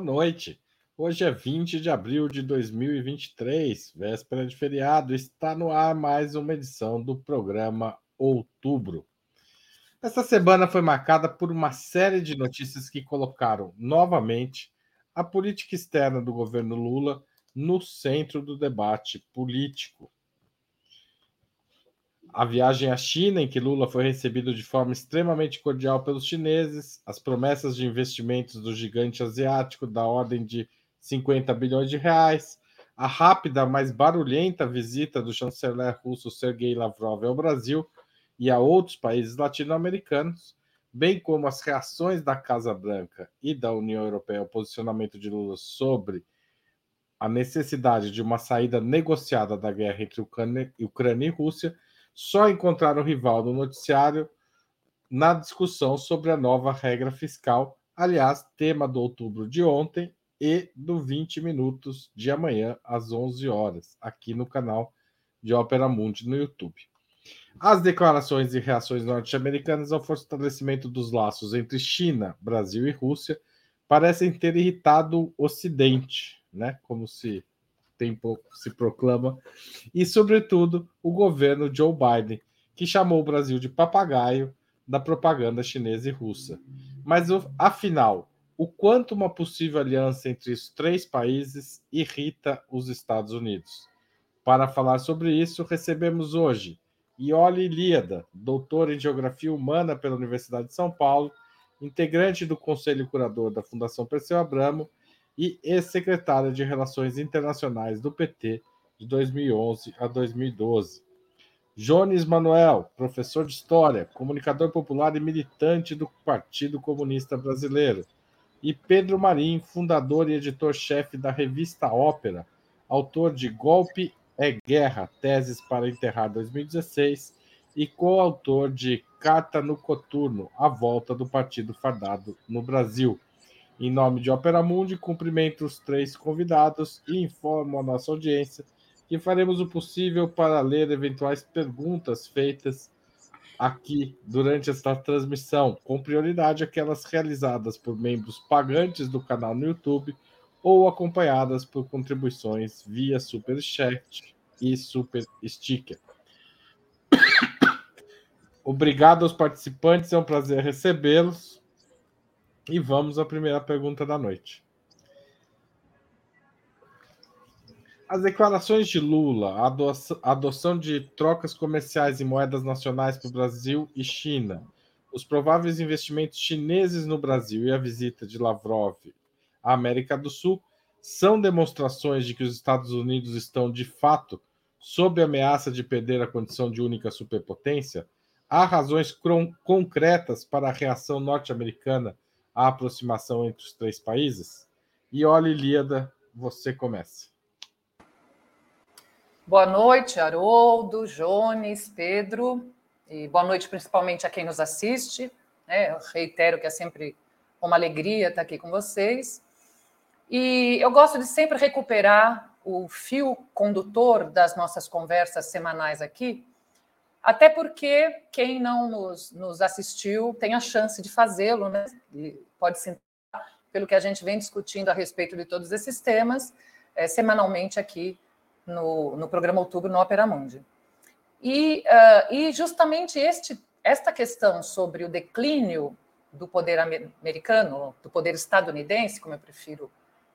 noite. Hoje é 20 de abril de 2023, véspera de feriado. Está no ar mais uma edição do programa Outubro. Esta semana foi marcada por uma série de notícias que colocaram novamente a política externa do governo Lula no centro do debate político a viagem à China, em que Lula foi recebido de forma extremamente cordial pelos chineses, as promessas de investimentos do gigante asiático da ordem de 50 bilhões de reais, a rápida, mas barulhenta visita do chanceler russo Sergei Lavrov ao Brasil e a outros países latino-americanos, bem como as reações da Casa Branca e da União Europeia ao posicionamento de Lula sobre a necessidade de uma saída negociada da guerra entre Ucrânia e Rússia só encontraram rival no noticiário na discussão sobre a nova regra fiscal, aliás, tema do outubro de ontem e do 20 minutos de amanhã às 11 horas, aqui no canal de Ópera Mundi no YouTube. As declarações e reações norte-americanas ao fortalecimento dos laços entre China, Brasil e Rússia parecem ter irritado o Ocidente, né? Como se tempo se proclama, e, sobretudo, o governo Joe Biden, que chamou o Brasil de papagaio da propaganda chinesa e russa. Mas, afinal, o quanto uma possível aliança entre os três países irrita os Estados Unidos? Para falar sobre isso, recebemos hoje Ioli Líada, doutora em Geografia Humana pela Universidade de São Paulo, integrante do Conselho Curador da Fundação Perseu Abramo e ex-secretária de Relações Internacionais do PT de 2011 a 2012. Jones Manuel, professor de História, comunicador popular e militante do Partido Comunista Brasileiro. E Pedro Marim, fundador e editor-chefe da revista Ópera, autor de Golpe é Guerra, Teses para Enterrar 2016 e coautor de Carta no Coturno, A Volta do Partido Fardado no Brasil, em nome de Opera Mundi, cumprimento os três convidados e informo a nossa audiência que faremos o possível para ler eventuais perguntas feitas aqui durante esta transmissão, com prioridade aquelas realizadas por membros pagantes do canal no YouTube ou acompanhadas por contribuições via Super Chat e Super Sticker. Obrigado aos participantes, é um prazer recebê-los. E vamos à primeira pergunta da noite. As declarações de Lula, a adoção de trocas comerciais e moedas nacionais para o Brasil e China, os prováveis investimentos chineses no Brasil e a visita de Lavrov à América do Sul são demonstrações de que os Estados Unidos estão, de fato, sob ameaça de perder a condição de única superpotência? Há razões concretas para a reação norte-americana a aproximação entre os três países? E olha, Ilíada, você começa. Boa noite, Haroldo, Jones, Pedro, e boa noite principalmente a quem nos assiste. Né? Eu reitero que é sempre uma alegria estar aqui com vocês. E eu gosto de sempre recuperar o fio condutor das nossas conversas semanais aqui, até porque quem não nos, nos assistiu tem a chance de fazê-lo, né? E pode se pelo que a gente vem discutindo a respeito de todos esses temas, é, semanalmente aqui no, no programa Outubro no Opera Mundi. E, uh, e justamente este, esta questão sobre o declínio do poder americano, do poder estadunidense, como eu prefiro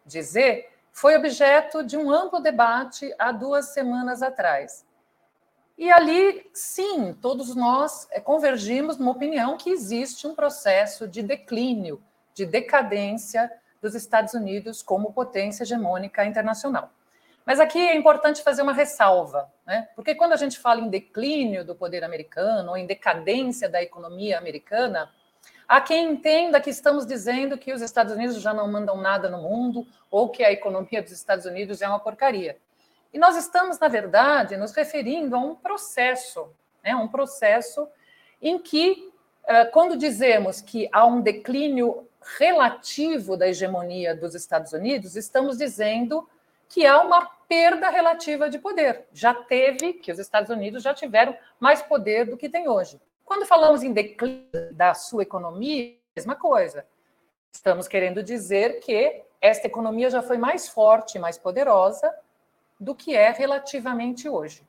dizer, foi objeto de um amplo debate há duas semanas atrás. E ali, sim, todos nós eh, convergimos numa opinião que existe um processo de declínio, de decadência dos Estados Unidos como potência hegemônica internacional. Mas aqui é importante fazer uma ressalva, né? porque quando a gente fala em declínio do poder americano ou em decadência da economia americana, há quem entenda que estamos dizendo que os Estados Unidos já não mandam nada no mundo ou que a economia dos Estados Unidos é uma porcaria. E nós estamos, na verdade, nos referindo a um processo, né? um processo em que, eh, quando dizemos que há um declínio relativo da hegemonia dos Estados Unidos, estamos dizendo que há uma perda relativa de poder. Já teve, que os Estados Unidos já tiveram mais poder do que tem hoje. Quando falamos em declínio da sua economia, mesma coisa. Estamos querendo dizer que esta economia já foi mais forte, mais poderosa do que é relativamente hoje.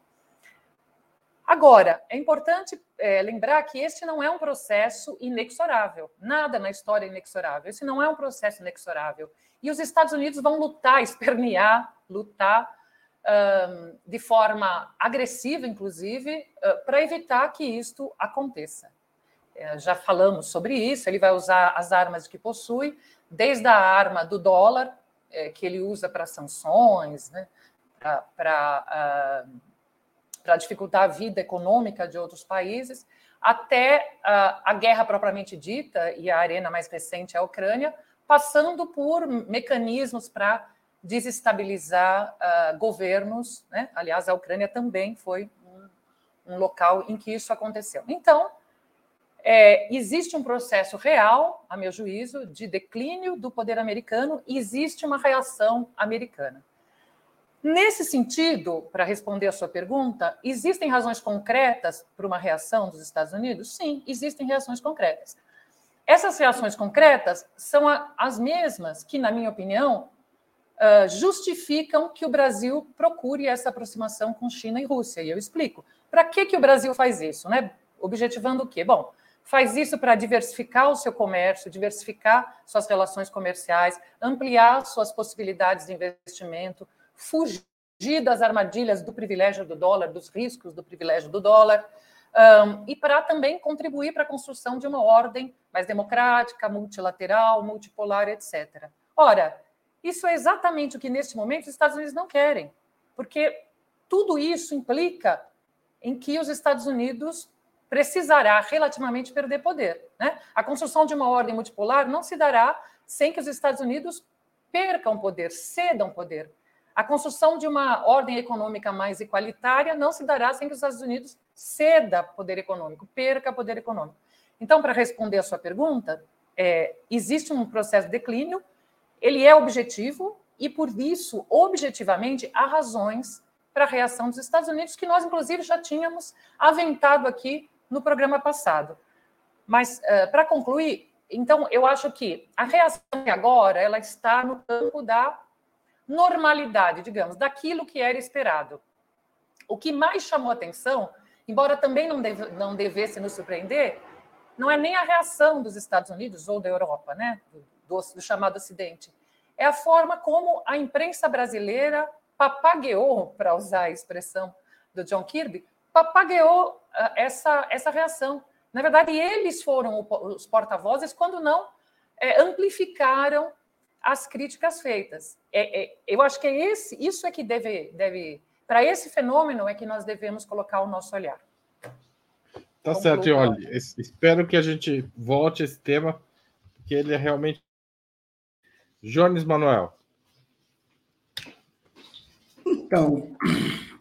Agora, é importante é, lembrar que este não é um processo inexorável. Nada na história é inexorável. Esse não é um processo inexorável. E os Estados Unidos vão lutar, espernear, lutar um, de forma agressiva, inclusive, uh, para evitar que isto aconteça. É, já falamos sobre isso. Ele vai usar as armas que possui, desde a arma do dólar, é, que ele usa para sanções, né, para. Para dificultar a vida econômica de outros países, até a, a guerra propriamente dita e a arena mais recente, a Ucrânia, passando por mecanismos para desestabilizar uh, governos. Né? Aliás, a Ucrânia também foi um, um local em que isso aconteceu. Então, é, existe um processo real, a meu juízo, de declínio do poder americano existe uma reação americana. Nesse sentido, para responder a sua pergunta, existem razões concretas para uma reação dos Estados Unidos? Sim, existem reações concretas. Essas reações concretas são as mesmas que, na minha opinião, justificam que o Brasil procure essa aproximação com China e Rússia. E eu explico. Para que, que o Brasil faz isso? Né? Objetivando o quê? Bom, faz isso para diversificar o seu comércio, diversificar suas relações comerciais, ampliar suas possibilidades de investimento, fugir das armadilhas do privilégio do dólar, dos riscos do privilégio do dólar, um, e para também contribuir para a construção de uma ordem mais democrática, multilateral, multipolar, etc. Ora, isso é exatamente o que, neste momento, os Estados Unidos não querem, porque tudo isso implica em que os Estados Unidos precisará relativamente perder poder. Né? A construção de uma ordem multipolar não se dará sem que os Estados Unidos percam poder, cedam poder. A construção de uma ordem econômica mais igualitária não se dará sem que os Estados Unidos ceda poder econômico, perca poder econômico. Então, para responder a sua pergunta, é, existe um processo de declínio, ele é objetivo e, por isso, objetivamente, há razões para a reação dos Estados Unidos, que nós, inclusive, já tínhamos aventado aqui no programa passado. Mas, uh, para concluir, então, eu acho que a reação agora ela está no campo da normalidade, digamos, daquilo que era esperado. O que mais chamou atenção, embora também não, deve, não devesse nos surpreender, não é nem a reação dos Estados Unidos ou da Europa, né, do, do chamado Ocidente, é a forma como a imprensa brasileira papagueou, para usar a expressão do John Kirby, papagueou uh, essa, essa reação. Na verdade, eles foram os porta-vozes, quando não é, amplificaram as críticas feitas. É, é, eu acho que é esse, isso é que deve, deve para esse fenômeno é que nós devemos colocar o nosso olhar. Tá certo, olha, espero que a gente volte a esse tema, porque ele é realmente. Jones Manuel. Então,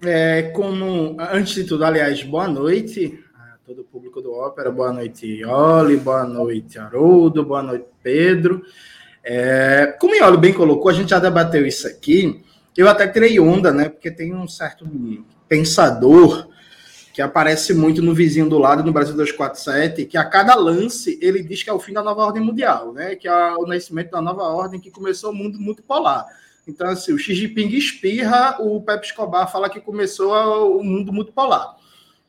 é, como antes de tudo, aliás, boa noite a todo o público do Ópera, boa noite, Oli, boa noite, Haroldo, boa noite, Pedro. É, como o Iolo bem colocou, a gente já debateu isso aqui. Eu até tirei onda, né? Porque tem um certo pensador que aparece muito no vizinho do lado, no Brasil 247, que a cada lance ele diz que é o fim da nova ordem mundial, né? Que é o nascimento da nova ordem que começou o mundo multipolar. Então, assim, o Xi Jinping espirra, o Pepe Escobar fala que começou o mundo multipolar.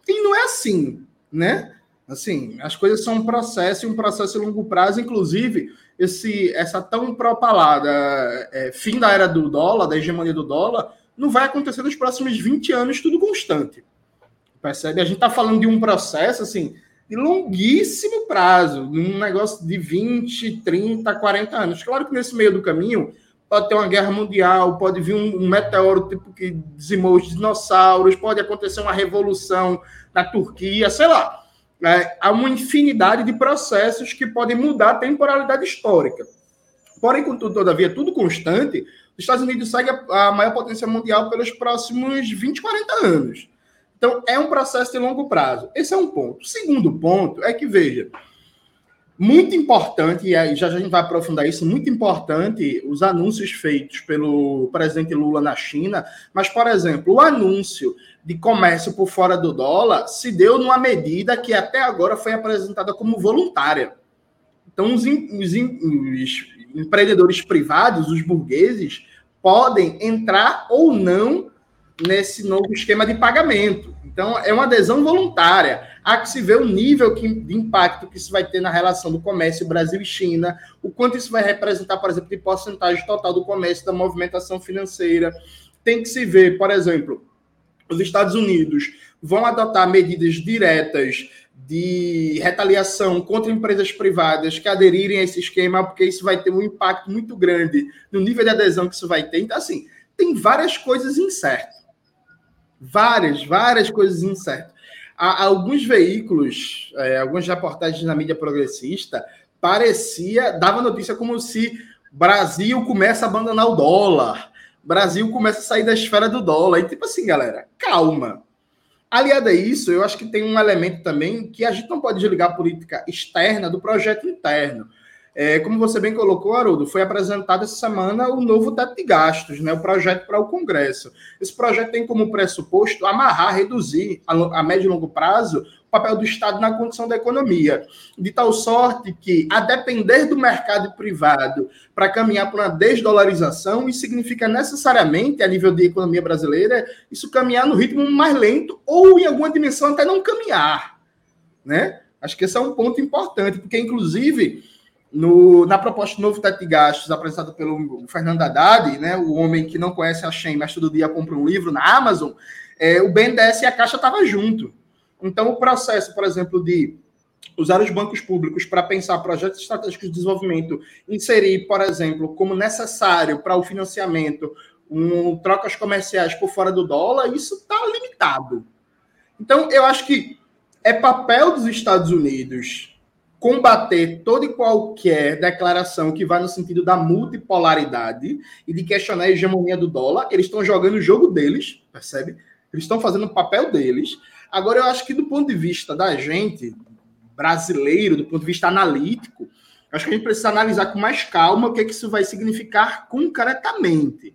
E não é assim, né? Assim, as coisas são um processo e um processo de longo prazo, inclusive esse essa tão propalada é, fim da era do dólar, da hegemonia do dólar, não vai acontecer nos próximos 20 anos tudo constante. Percebe? A gente está falando de um processo assim de longuíssimo prazo, um negócio de 20, 30, 40 anos. Claro que nesse meio do caminho pode ter uma guerra mundial, pode vir um, um meteoro tipo que dizimou os dinossauros, pode acontecer uma revolução na Turquia, sei lá é, há uma infinidade de processos que podem mudar a temporalidade histórica. Porém, contudo, todavia, tudo constante, os Estados Unidos segue a, a maior potência mundial pelos próximos 20, 40 anos. Então, é um processo de longo prazo. Esse é um ponto. O segundo ponto é que, veja, muito importante, e aí já, já a gente vai aprofundar isso, muito importante os anúncios feitos pelo presidente Lula na China, mas, por exemplo, o anúncio de comércio por fora do dólar se deu numa medida que até agora foi apresentada como voluntária. Então, os, os, os empreendedores privados, os burgueses, podem entrar ou não nesse novo esquema de pagamento. Então, é uma adesão voluntária. Há que se ver o nível que, de impacto que isso vai ter na relação do comércio Brasil e China, o quanto isso vai representar, por exemplo, de porcentagem total do comércio, da movimentação financeira. Tem que se ver, por exemplo, os Estados Unidos vão adotar medidas diretas de retaliação contra empresas privadas que aderirem a esse esquema, porque isso vai ter um impacto muito grande no nível de adesão que isso vai ter. Então, assim, tem várias coisas incertas. Várias, várias coisas incertas. Há alguns veículos, é, algumas reportagens na mídia progressista, parecia, dava notícia como se Brasil começa a abandonar o dólar, Brasil começa a sair da esfera do dólar. E tipo assim, galera, calma. Aliado a isso, eu acho que tem um elemento também que a gente não pode desligar a política externa do projeto interno. É, como você bem colocou, Haroldo, foi apresentado essa semana o novo teto de gastos, né, o projeto para o Congresso. Esse projeto tem como pressuposto amarrar, reduzir a, a médio e longo prazo o papel do Estado na condição da economia, de tal sorte que, a depender do mercado privado para caminhar para uma desdolarização, isso significa necessariamente, a nível de economia brasileira, isso caminhar no ritmo mais lento ou, em alguma dimensão, até não caminhar. Né? Acho que esse é um ponto importante, porque, inclusive no, na proposta de novo teto de gastos apresentada pelo Fernando Haddad, né, o homem que não conhece a Shen, mas todo dia compra um livro na Amazon, é, o BNDES e a Caixa estavam junto. Então, o processo, por exemplo, de usar os bancos públicos para pensar projetos estratégicos de desenvolvimento, inserir, por exemplo, como necessário para o financiamento, um, trocas comerciais por fora do dólar, isso está limitado. Então, eu acho que é papel dos Estados Unidos combater toda e qualquer declaração que vá no sentido da multipolaridade e de questionar a hegemonia do dólar. Eles estão jogando o jogo deles, percebe? Eles estão fazendo o papel deles. Agora, eu acho que do ponto de vista da gente, brasileiro, do ponto de vista analítico, acho que a gente precisa analisar com mais calma o que, é que isso vai significar concretamente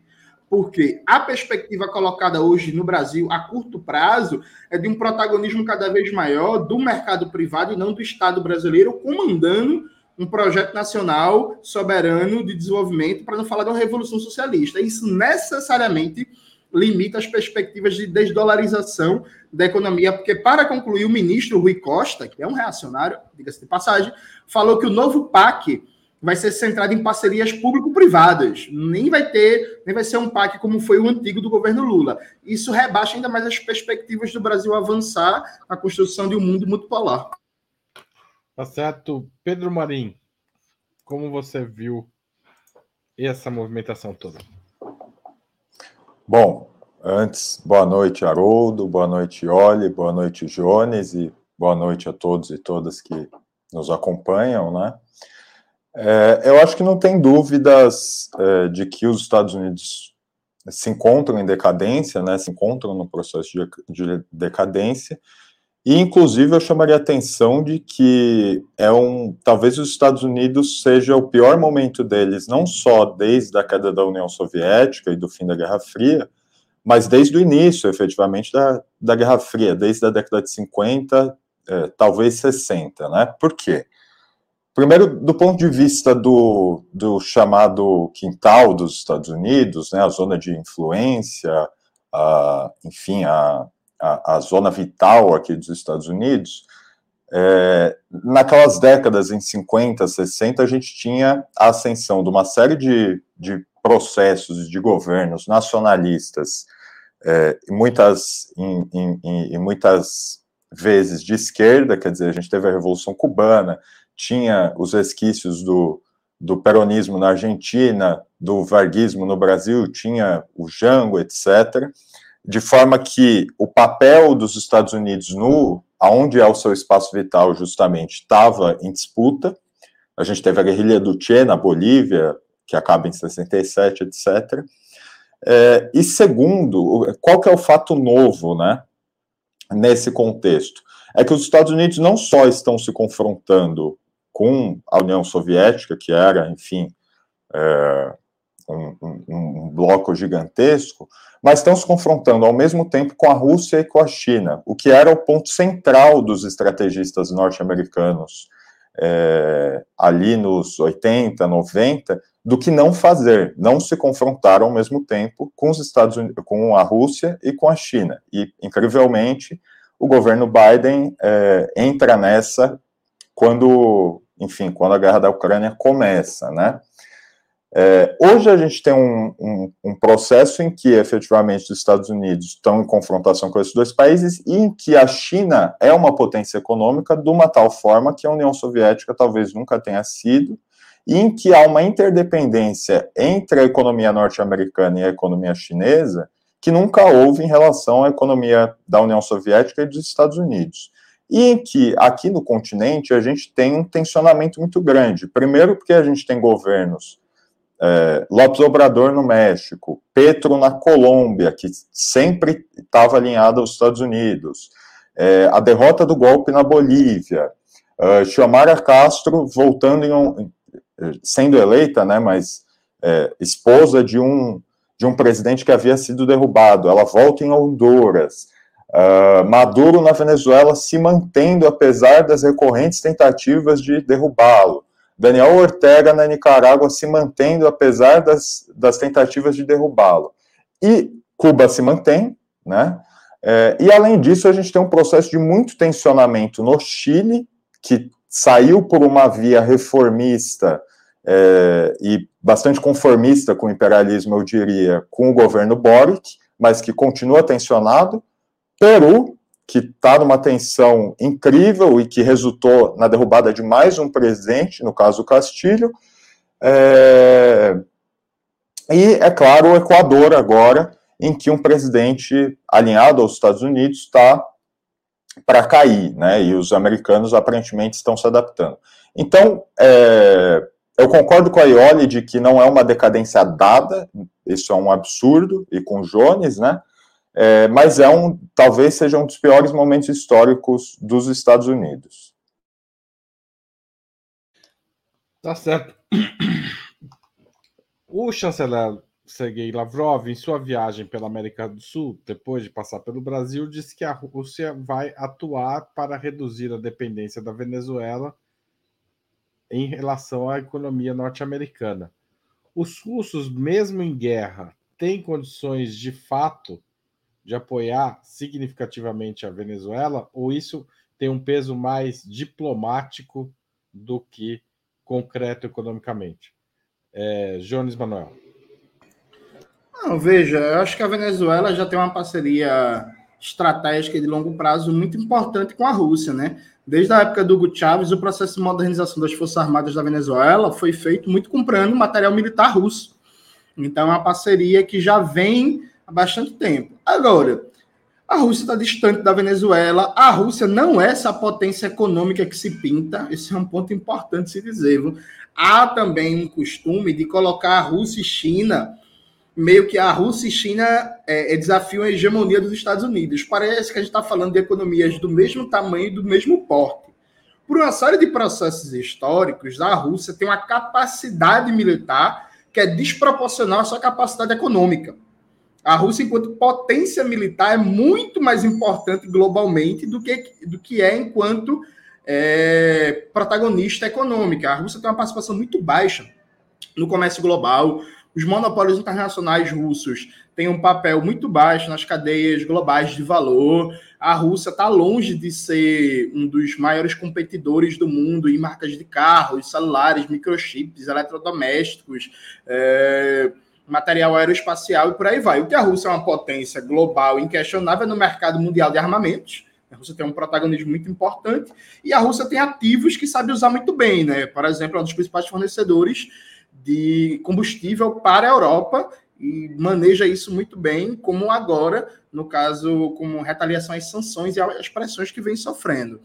porque a perspectiva colocada hoje no Brasil a curto prazo é de um protagonismo cada vez maior do mercado privado e não do Estado brasileiro comandando um projeto nacional soberano de desenvolvimento, para não falar de uma revolução socialista. Isso necessariamente limita as perspectivas de desdolarização da economia, porque, para concluir, o ministro Rui Costa, que é um reacionário, diga-se de passagem, falou que o novo PAC vai ser centrado em parcerias público-privadas. Nem vai ter, nem vai ser um PAC como foi o antigo do governo Lula. Isso rebaixa ainda mais as perspectivas do Brasil avançar na construção de um mundo multipolar. Tá certo. Pedro Marim, como você viu essa movimentação toda? Bom, antes, boa noite, Haroldo, boa noite, Oli, boa noite, Jones, e boa noite a todos e todas que nos acompanham, né? É, eu acho que não tem dúvidas é, de que os Estados Unidos se encontram em decadência, né, se encontram no processo de, de decadência, e inclusive eu chamaria a atenção de que é um, talvez os Estados Unidos seja o pior momento deles, não só desde a queda da União Soviética e do fim da Guerra Fria, mas desde o início, efetivamente, da, da Guerra Fria, desde a década de 50, é, talvez 60, né? Por quê? Primeiro, do ponto de vista do, do chamado quintal dos Estados Unidos, né, a zona de influência, a, enfim, a, a, a, zona vital aqui dos Estados Unidos, é, naquelas décadas, em 50, 60, a gente tinha a ascensão de uma série de, de processos de governos nacionalistas, é, muitas, em, em, em, muitas vezes de esquerda, quer dizer, a gente teve a Revolução Cubana, tinha os resquícios do, do peronismo na Argentina, do varguismo no Brasil, tinha o Jango, etc., de forma que o papel dos Estados Unidos no aonde é o seu espaço vital justamente estava em disputa. A gente teve a guerrilha do Che na Bolívia, que acaba em 67, etc. É, e segundo, qual que é o fato novo, né, nesse contexto? É que os Estados Unidos não só estão se confrontando com a União Soviética, que era, enfim, é, um, um, um, bloco gigantesco, mas estão se confrontando ao mesmo tempo com a Rússia e com a China, o que era o ponto central dos estrategistas norte-americanos é, ali nos 80, 90, do que não fazer, não se confrontar ao mesmo tempo com os Estados Unidos, com a Rússia e com a China. E, incrivelmente, o governo Biden é, entra nessa quando, enfim, quando a guerra da Ucrânia começa, né? É, hoje a gente tem um, um, um, processo em que efetivamente os Estados Unidos estão em confrontação com esses dois países e em que a China é uma potência econômica de uma tal forma que a União Soviética talvez nunca tenha sido, e em que há uma interdependência entre a economia norte-americana e a economia chinesa que nunca houve em relação à economia da União Soviética e dos Estados Unidos. E em que aqui no continente a gente tem um tensionamento muito grande. Primeiro, porque a gente tem governos é, Lopes Obrador no México, Petro na Colômbia, que sempre estava alinhado aos Estados Unidos, é, a derrota do golpe na Bolívia, uh, Xiomara Castro voltando um, sendo eleita, né, mas é, esposa de um de um presidente que havia sido derrubado, ela volta em Honduras, uh, Maduro na Venezuela se mantendo apesar das recorrentes tentativas de derrubá-lo. Daniel Ortega na Nicarágua se mantendo apesar das, das tentativas de derrubá-lo. E Cuba se mantém, né? É, e além disso, a gente tem um processo de muito tensionamento no Chile, que saiu por uma via reformista é, e bastante conformista com o imperialismo, eu diria, com o governo Boric, mas que continua tensionado. Peru, que está numa tensão incrível e que resultou na derrubada de mais um presidente, no caso Castilho. É... E, é claro, o Equador agora, em que um presidente alinhado aos Estados Unidos está para cair, né? E os americanos aparentemente estão se adaptando. Então, é... eu concordo com a Ioli de que não é uma decadência dada, isso é um absurdo, e com Jones, né? É, mas é um, talvez seja um dos piores momentos históricos dos Estados Unidos. Tá certo. O chanceler Sergei Lavrov, em sua viagem pela América do Sul, depois de passar pelo Brasil, disse que a Rússia vai atuar para reduzir a dependência da Venezuela em relação à economia norte-americana. Os russos, mesmo em guerra, têm condições de fato de apoiar significativamente a Venezuela, ou isso tem um peso mais diplomático do que concreto economicamente? É, Jones Manuel. Não, veja, eu acho que a Venezuela já tem uma parceria estratégica de longo prazo muito importante com a Rússia, né? Desde a época do Hugo Chávez, o processo de modernização das Forças Armadas da Venezuela foi feito muito comprando material militar russo. Então, é uma parceria que já vem bastante tempo. Agora, a Rússia está distante da Venezuela. A Rússia não é essa potência econômica que se pinta. Esse é um ponto importante se dizer. Viu? Há também um costume de colocar a Rússia e China, meio que a Rússia e China é, é desafiam a hegemonia dos Estados Unidos. Parece que a gente está falando de economias do mesmo tamanho e do mesmo porte. Por uma série de processos históricos, a Rússia tem uma capacidade militar que é desproporcional à sua capacidade econômica. A Rússia, enquanto potência militar, é muito mais importante globalmente do que, do que é enquanto é, protagonista econômica. A Rússia tem uma participação muito baixa no comércio global. Os monopólios internacionais russos têm um papel muito baixo nas cadeias globais de valor. A Rússia está longe de ser um dos maiores competidores do mundo em marcas de carros, celulares, microchips, eletrodomésticos. É material aeroespacial e por aí vai. O que a Rússia é uma potência global inquestionável no mercado mundial de armamentos. A Rússia tem um protagonismo muito importante e a Rússia tem ativos que sabe usar muito bem, né? Por exemplo, é um dos principais fornecedores de combustível para a Europa e maneja isso muito bem, como agora, no caso, como retaliação às sanções e às pressões que vem sofrendo.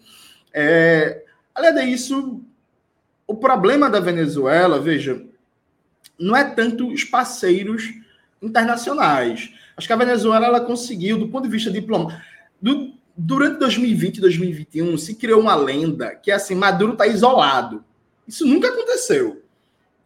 É, além disso, o problema da Venezuela, veja, não é tanto os parceiros internacionais. Acho que a Venezuela ela conseguiu, do ponto de vista diplomático, durante 2020 e 2021 se criou uma lenda que é assim, Maduro está isolado. Isso nunca aconteceu.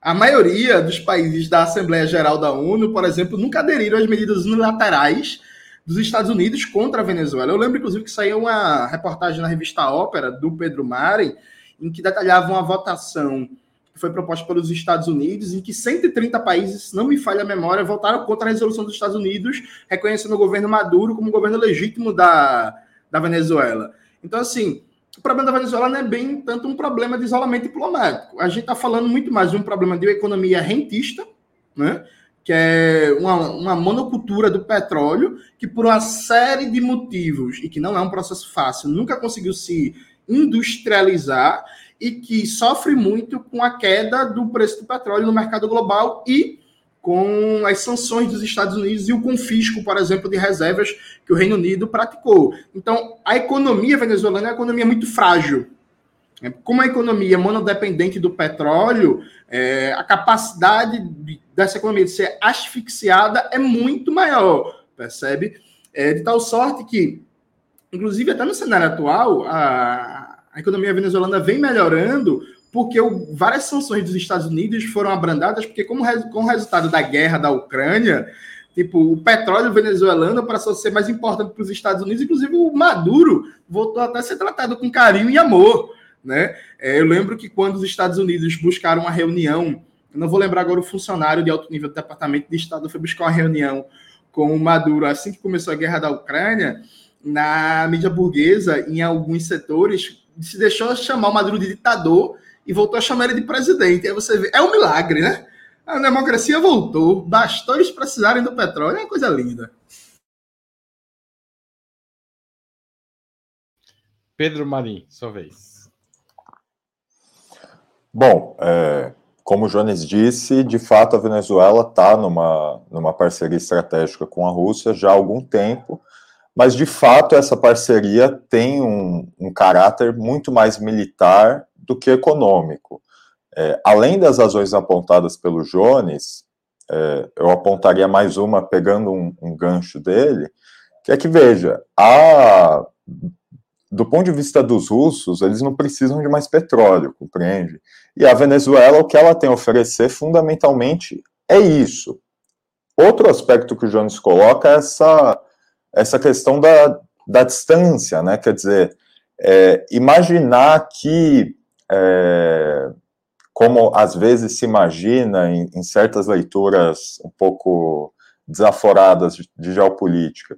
A maioria dos países da Assembleia Geral da ONU, por exemplo, nunca aderiram às medidas unilaterais dos Estados Unidos contra a Venezuela. Eu lembro, inclusive, que saiu uma reportagem na revista Ópera do Pedro Mari, em que detalhava uma votação que foi proposta pelos Estados Unidos, em que 130 países, não me falha a memória, votaram contra a resolução dos Estados Unidos, reconhecendo o governo Maduro como governo legítimo da, da Venezuela. Então, assim, o problema da Venezuela não é bem tanto um problema de isolamento diplomático. A gente está falando muito mais de um problema de uma economia rentista, né? que é uma, uma monocultura do petróleo, que por uma série de motivos, e que não é um processo fácil, nunca conseguiu se industrializar e que sofre muito com a queda do preço do petróleo no mercado global e com as sanções dos Estados Unidos e o confisco, por exemplo, de reservas que o Reino Unido praticou. Então, a economia venezuelana é uma economia muito frágil. Como a economia monodependente do petróleo, é, a capacidade de, dessa economia de ser asfixiada é muito maior, percebe? É, de tal sorte que, inclusive, até no cenário atual, a, a economia venezuelana vem melhorando porque o, várias sanções dos Estados Unidos foram abrandadas, porque como com o resultado da guerra da Ucrânia, tipo, o petróleo venezuelano passou a ser mais importante para os Estados Unidos, inclusive o Maduro voltou até a ser tratado com carinho e amor, né? É, eu lembro que quando os Estados Unidos buscaram uma reunião, não vou lembrar agora o funcionário de alto nível do Departamento de Estado foi buscar uma reunião com o Maduro assim que começou a guerra da Ucrânia, na mídia burguesa, em alguns setores, se deixou chamar o Maduro de ditador e voltou a chamar ele de presidente. Aí você vê, é um milagre, né? A democracia voltou, bastou eles precisarem do petróleo, é uma coisa linda. Pedro Marim, sua vez. Bom, é, como o Jones disse, de fato a Venezuela está numa, numa parceria estratégica com a Rússia já há algum tempo, mas de fato essa parceria tem um, um caráter muito mais militar do que econômico. É, além das razões apontadas pelo Jones, é, eu apontaria mais uma, pegando um, um, gancho dele, que é que, veja, a, do ponto de vista dos russos, eles não precisam de mais petróleo, compreende? E a Venezuela, o que ela tem a oferecer, fundamentalmente, é isso. Outro aspecto que o Jones coloca é essa, essa questão da, da distância, né? Quer dizer, é, imaginar que é, como às vezes se imagina em, em, certas leituras um pouco desaforadas de, de, geopolítica,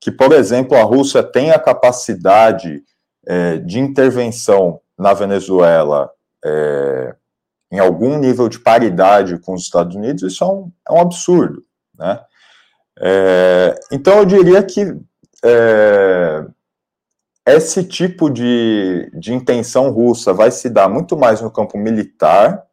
que, por exemplo, a Rússia tem a capacidade é, de intervenção na Venezuela é, em algum nível de paridade com os Estados Unidos, isso é um, é um absurdo, né? É, então, eu diria que é, esse tipo de, de intenção russa vai se dar muito mais no campo militar,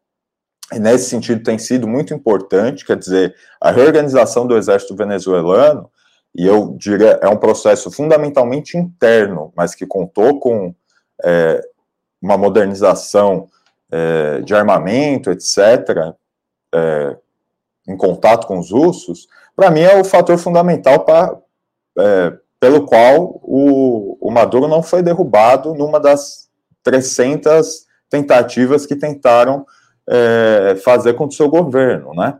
e nesse sentido tem sido muito importante, quer dizer, a reorganização do exército venezuelano, e eu diria, é um processo fundamentalmente interno, mas que contou com é, uma modernização é, de armamento, etc., é, em contato com os russos, para mim é o fator fundamental para é, pelo qual o, o Maduro não foi derrubado numa das 300 tentativas que tentaram é, fazer com o seu governo, né?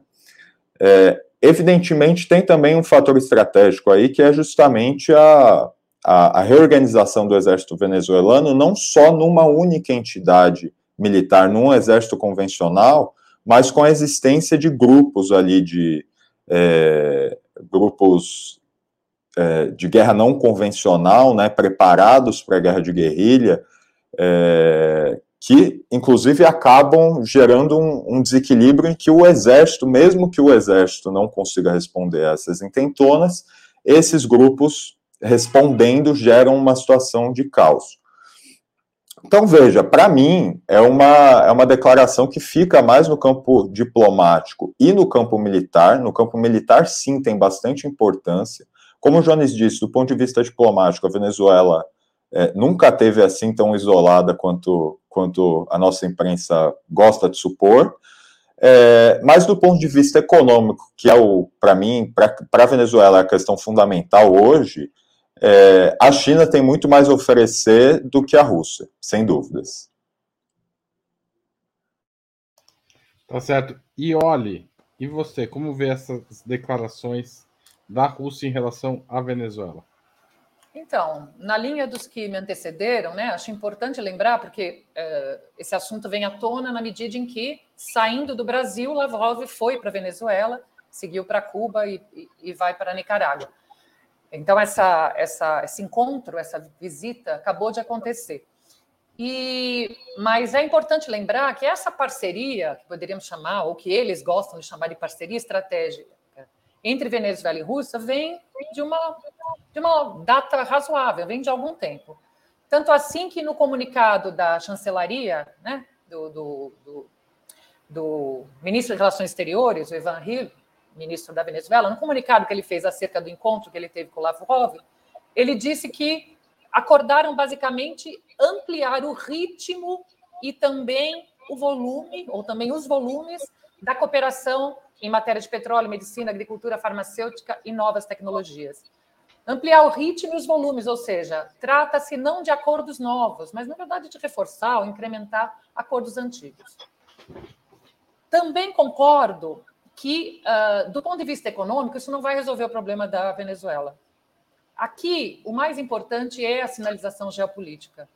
É, evidentemente, tem também um fator estratégico aí, que é justamente a, a, a, reorganização do exército venezuelano, não só numa única entidade militar, num exército convencional, mas com a existência de grupos ali, de é, grupos é, de guerra não convencional, né, preparados para a guerra de guerrilha, é, que inclusive acabam gerando um, um, desequilíbrio em que o exército, mesmo que o exército não consiga responder a essas intentonas, esses grupos respondendo geram uma situação de caos. Então, veja, para mim, é uma, é uma declaração que fica mais no campo diplomático e no campo militar. No campo militar, sim, tem bastante importância. Como o Jones disse, do ponto de vista diplomático, a Venezuela é, nunca teve assim tão isolada quanto, quanto a nossa imprensa gosta de supor. É, mas do ponto de vista econômico, que é o, para mim, para a Venezuela, é a questão fundamental hoje, é, a China tem muito mais a oferecer do que a Rússia, sem dúvidas. Tá certo. E olhe, e você, como vê essas declarações da Rússia em relação à Venezuela? Então, na linha dos que me antecederam, né, acho importante lembrar, porque uh, esse assunto vem à tona na medida em que, saindo do Brasil, Lavrov foi para a Venezuela, seguiu para Cuba e, e, e, vai para a Nicarágua. Então, essa, essa, esse encontro, essa visita, acabou de acontecer. E, mas é importante lembrar que essa parceria, que poderíamos chamar, ou que eles gostam de chamar de parceria estratégica, entre Venezuela e Rússia, vem de uma, de uma data razoável, vem de algum tempo. Tanto assim que no comunicado da chancelaria, né, do, do, do, do ministro de Relações Exteriores, o Ivan Hill, ministro da Venezuela, no comunicado que ele fez acerca do encontro que ele teve com o Lavrov, ele disse que acordaram basicamente ampliar o ritmo e também o volume, ou também os volumes, da cooperação em matéria de petróleo, medicina, agricultura, farmacêutica e novas tecnologias. Ampliar o ritmo e os volumes, ou seja, trata-se não de acordos novos, mas, na verdade, de reforçar ou incrementar acordos antigos. Também concordo que, uh, do ponto de vista econômico, isso não vai resolver o problema da Venezuela. Aqui, o mais importante é a sinalização geopolítica.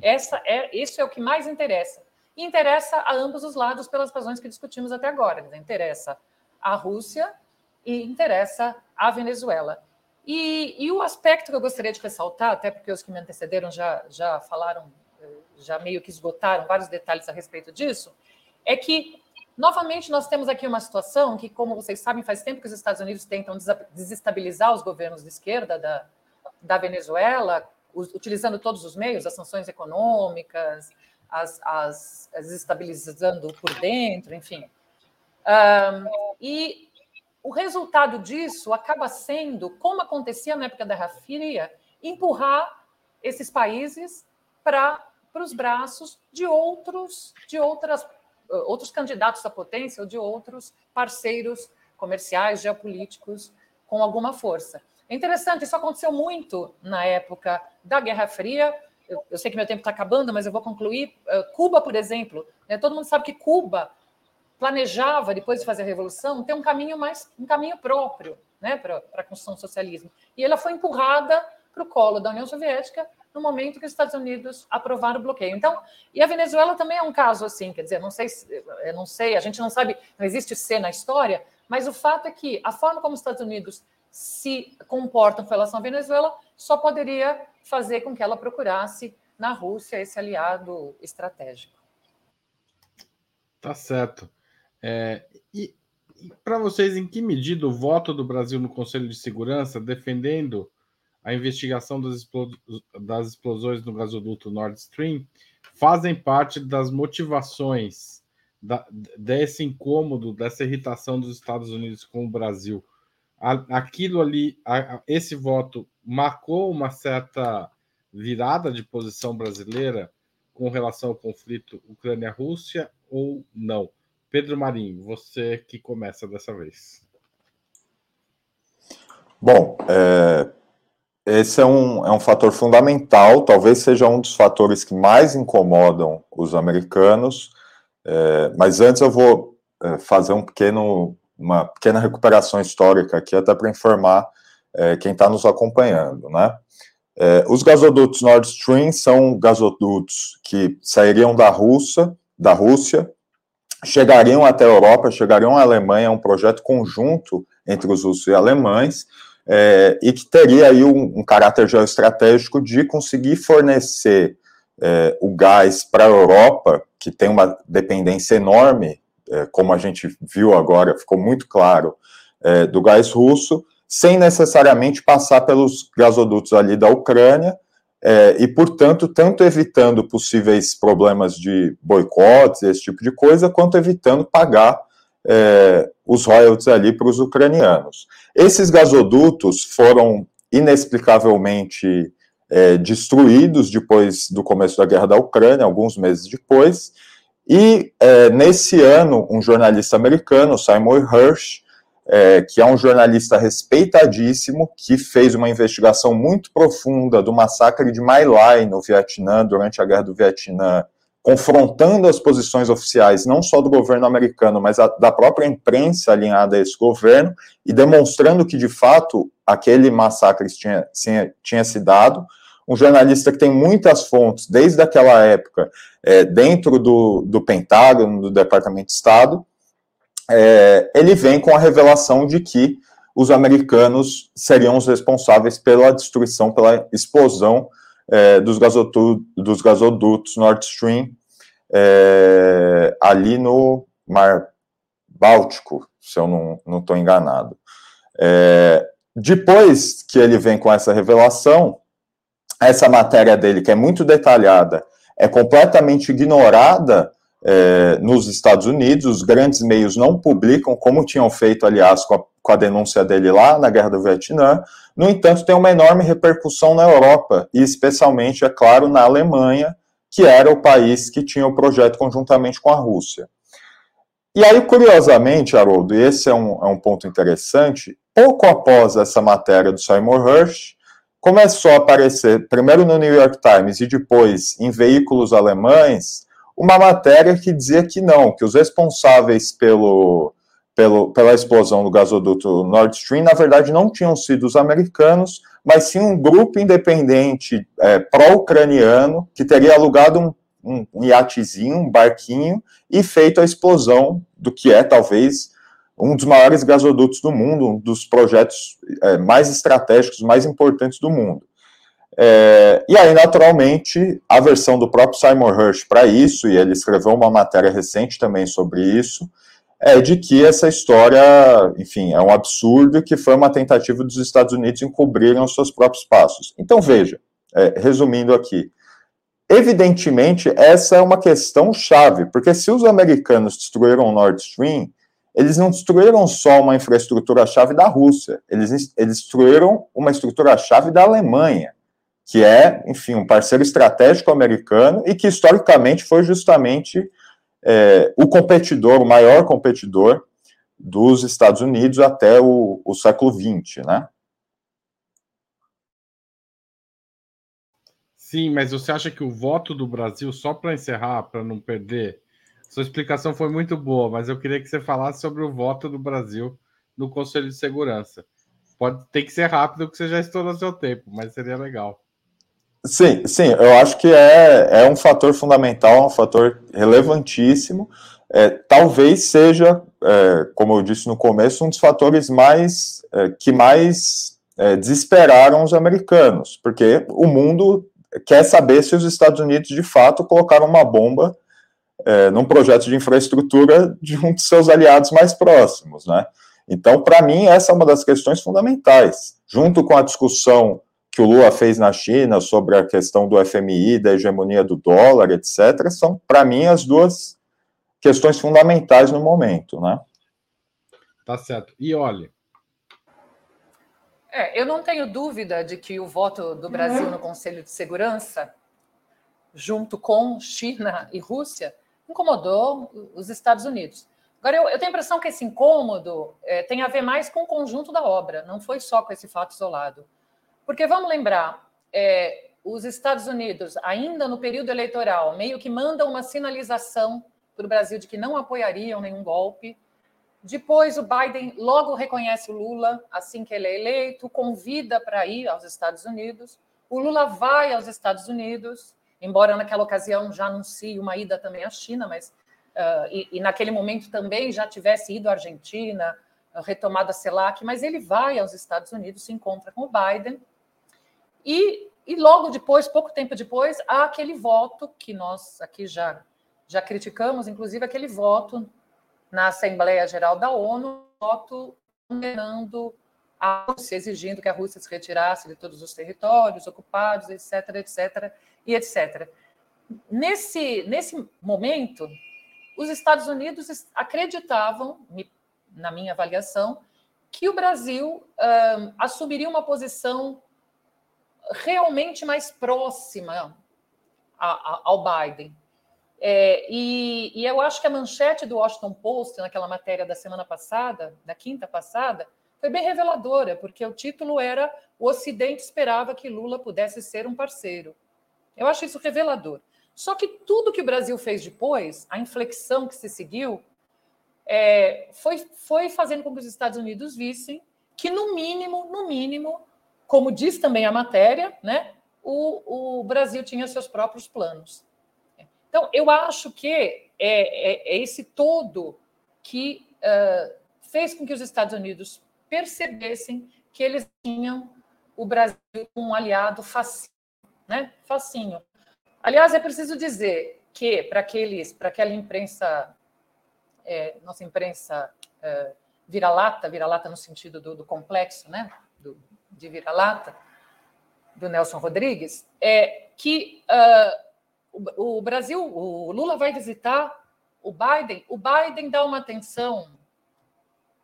Essa é, isso é o que mais interessa. E interessa a ambos os lados pelas razões que discutimos até agora. Interessa a Rússia e interessa a Venezuela. E, e, o aspecto que eu gostaria de ressaltar, até porque os que me antecederam já, já falaram, já meio que esgotaram vários detalhes a respeito disso, é que Novamente, nós temos aqui uma situação que, como vocês sabem, faz tempo que os Estados Unidos tentam desestabilizar os governos de esquerda da, da Venezuela, utilizando todos os meios, as sanções econômicas, as, as, as desestabilizando por dentro, enfim. Um, e o resultado disso acaba sendo, como acontecia na época da Guerra Fria, empurrar esses países para os braços de outros, de outras outros candidatos à potência ou de outros parceiros comerciais, geopolíticos com alguma força. É interessante, isso aconteceu muito na época da Guerra Fria. Eu, eu sei que meu tempo está acabando, mas eu vou concluir. Cuba, por exemplo, né, todo mundo sabe que Cuba planejava, depois de fazer a revolução, ter um caminho mais um caminho próprio né, para a construção do socialismo. E ela foi empurrada para o colo da União Soviética no momento que os Estados Unidos aprovaram o bloqueio. Então, e a Venezuela também é um caso assim, quer dizer, não sei, não sei, a gente não sabe, não existe ser na história, mas o fato é que a forma como os Estados Unidos se comportam com relação à Venezuela só poderia fazer com que ela procurasse na Rússia esse aliado estratégico. Tá certo. É, e, e para vocês, em que medida o voto do Brasil no Conselho de Segurança defendendo a investigação das, explos das explosões no gasoduto Nord Stream fazem parte das motivações da, desse incômodo, dessa irritação dos Estados Unidos com o Brasil. Aquilo ali, esse voto marcou uma certa virada de posição brasileira com relação ao conflito Ucrânia-Rússia ou não? Pedro Marinho, você que começa dessa vez. Bom, é, esse é um, é um fator fundamental, talvez seja um dos fatores que mais incomodam os americanos. É, mas antes eu vou é, fazer um pequeno, uma pequena recuperação histórica aqui, até para informar é, quem está nos acompanhando, né? É, os gasodutos Nord Stream são gasodutos que sairiam da Rússia, da Rússia, chegariam até a Europa, chegariam à Alemanha, é um projeto conjunto entre os russos e alemães, é, e que teria aí um, um, caráter geoestratégico de conseguir fornecer é, o gás para a Europa, que tem uma dependência enorme, é, como a gente viu agora, ficou muito claro, é, do gás russo, sem necessariamente passar pelos gasodutos ali da Ucrânia, é, e, portanto, tanto evitando possíveis problemas de boicotes, esse tipo de coisa, quanto evitando pagar é, os royalties ali para os ucranianos. Esses gasodutos foram inexplicavelmente é, destruídos depois do começo da guerra da Ucrânia, alguns meses depois, e é, nesse ano, um jornalista americano, Simon Hirsch, é, que é um jornalista respeitadíssimo, que fez uma investigação muito profunda do massacre de My Lai no Vietnã, durante a guerra do Vietnã, confrontando as posições oficiais, não só do governo americano, mas a, da própria imprensa alinhada a esse governo, e demonstrando que, de fato, aquele massacre tinha, tinha, tinha se dado. Um jornalista que tem muitas fontes, desde aquela época, é, dentro do, do Pentágono, do Departamento de Estado, é, ele vem com a revelação de que os americanos seriam os responsáveis pela destruição, pela explosão é, dos, gasodutos, dos gasodutos Nord Stream é, ali no Mar Báltico, se eu não estou enganado. É, depois que ele vem com essa revelação, essa matéria dele, que é muito detalhada, é completamente ignorada é, nos Estados Unidos, os grandes meios não publicam, como tinham feito, aliás, com a, com a, denúncia dele lá na Guerra do Vietnã. No entanto, tem uma enorme repercussão na Europa, e especialmente, é claro, na Alemanha, que era o país que tinha o projeto conjuntamente com a Rússia. E aí, curiosamente, Haroldo, e esse é um, é um ponto interessante, pouco após essa matéria do Simon Hirsch, começou a aparecer, primeiro no New York Times e depois em veículos alemães, uma matéria que dizia que não, que os responsáveis pelo, pelo, pela explosão do gasoduto Nord Stream, na verdade, não tinham sido os americanos, mas sim um grupo independente é, pró-ucraniano que teria alugado um, um, um iatezinho, um barquinho, e feito a explosão do que é, talvez, um dos maiores gasodutos do mundo, um dos projetos é, mais estratégicos, mais importantes do mundo. É, e aí, naturalmente, a versão do próprio Simon Hirsch para isso, e ele escreveu uma matéria recente também sobre isso, é de que essa história, enfim, é um absurdo que foi uma tentativa dos Estados Unidos encobrirem os seus próprios passos. Então, veja, é, resumindo aqui, evidentemente, essa é uma questão chave, porque se os americanos destruíram o Nord Stream, eles não destruíram só uma infraestrutura-chave da Rússia, eles, eles destruíram uma estrutura-chave da Alemanha que é, enfim, um parceiro estratégico americano e que historicamente foi justamente é, o competidor, o maior competidor dos Estados Unidos até o, o século XX, né? Sim, mas você acha que o voto do Brasil, só para encerrar, para não perder, sua explicação foi muito boa, mas eu queria que você falasse sobre o voto do Brasil no Conselho de Segurança. Pode ter que ser rápido, porque você já estourou seu tempo, mas seria legal. Sim, sim, eu acho que é, é um fator fundamental, um fator relevantíssimo. É, talvez seja, é, como eu disse no começo, um dos fatores mais é, que mais é, desesperaram os americanos, porque o mundo quer saber se os Estados Unidos de fato colocaram uma bomba é, num projeto de infraestrutura de um de seus aliados mais próximos, né? Então, para mim, essa é uma das questões fundamentais, junto com a discussão que o Lula fez na China sobre a questão do FMI, da hegemonia do dólar, etc., são, para mim, as duas questões fundamentais no momento, né? Tá certo. E olha. É, eu não tenho dúvida de que o voto do Brasil no Conselho de Segurança, junto com China e Rússia, incomodou os Estados Unidos. Agora, eu, eu tenho a impressão que esse incômodo é, tem a ver mais com o conjunto da obra, não foi só com esse fato isolado. Porque vamos lembrar, é, os Estados Unidos, ainda no período eleitoral, meio que mandam uma sinalização para o Brasil de que não apoiariam nenhum golpe. Depois, o Biden logo reconhece o Lula, assim que ele é eleito, convida para ir aos Estados Unidos. O Lula vai aos Estados Unidos, embora naquela ocasião já anuncie uma ida também à China, mas uh, e, e, naquele momento também já tivesse ido à Argentina, uh, retomado a CELAC, mas ele vai aos Estados Unidos, se encontra com o Biden e, e logo depois, pouco tempo depois, há aquele voto que nós aqui já, já criticamos, inclusive aquele voto na Assembleia Geral da ONU, voto condenando a Rússia, exigindo que a Rússia se retirasse de todos os territórios ocupados, etc, etc, e etc. Nesse, nesse momento, os Estados Unidos acreditavam, na minha avaliação, que o Brasil um, assumiria uma posição realmente mais próxima a, a, ao Biden. É, e, e, eu acho que a manchete do Washington Post, naquela matéria da semana passada, da quinta passada, foi bem reveladora, porque o título era O Ocidente esperava que Lula pudesse ser um parceiro. Eu acho isso revelador. Só que tudo que o Brasil fez depois, a inflexão que se seguiu, é, foi, foi fazendo com que os Estados Unidos vissem que no mínimo, no mínimo, como diz também a matéria, né, o, o Brasil tinha seus próprios planos. Então, eu acho que é, é, é esse todo que uh, fez com que os Estados Unidos percebessem que eles tinham o Brasil como um aliado facinho, né? Facinho. Aliás, é preciso dizer que para aqueles, para aquela imprensa, é, nossa imprensa vira-lata, vira-lata no sentido do, do complexo, né? De vira-lata, do Nelson Rodrigues, é que uh, o, o Brasil, o Lula vai visitar o Biden, o Biden dá uma atenção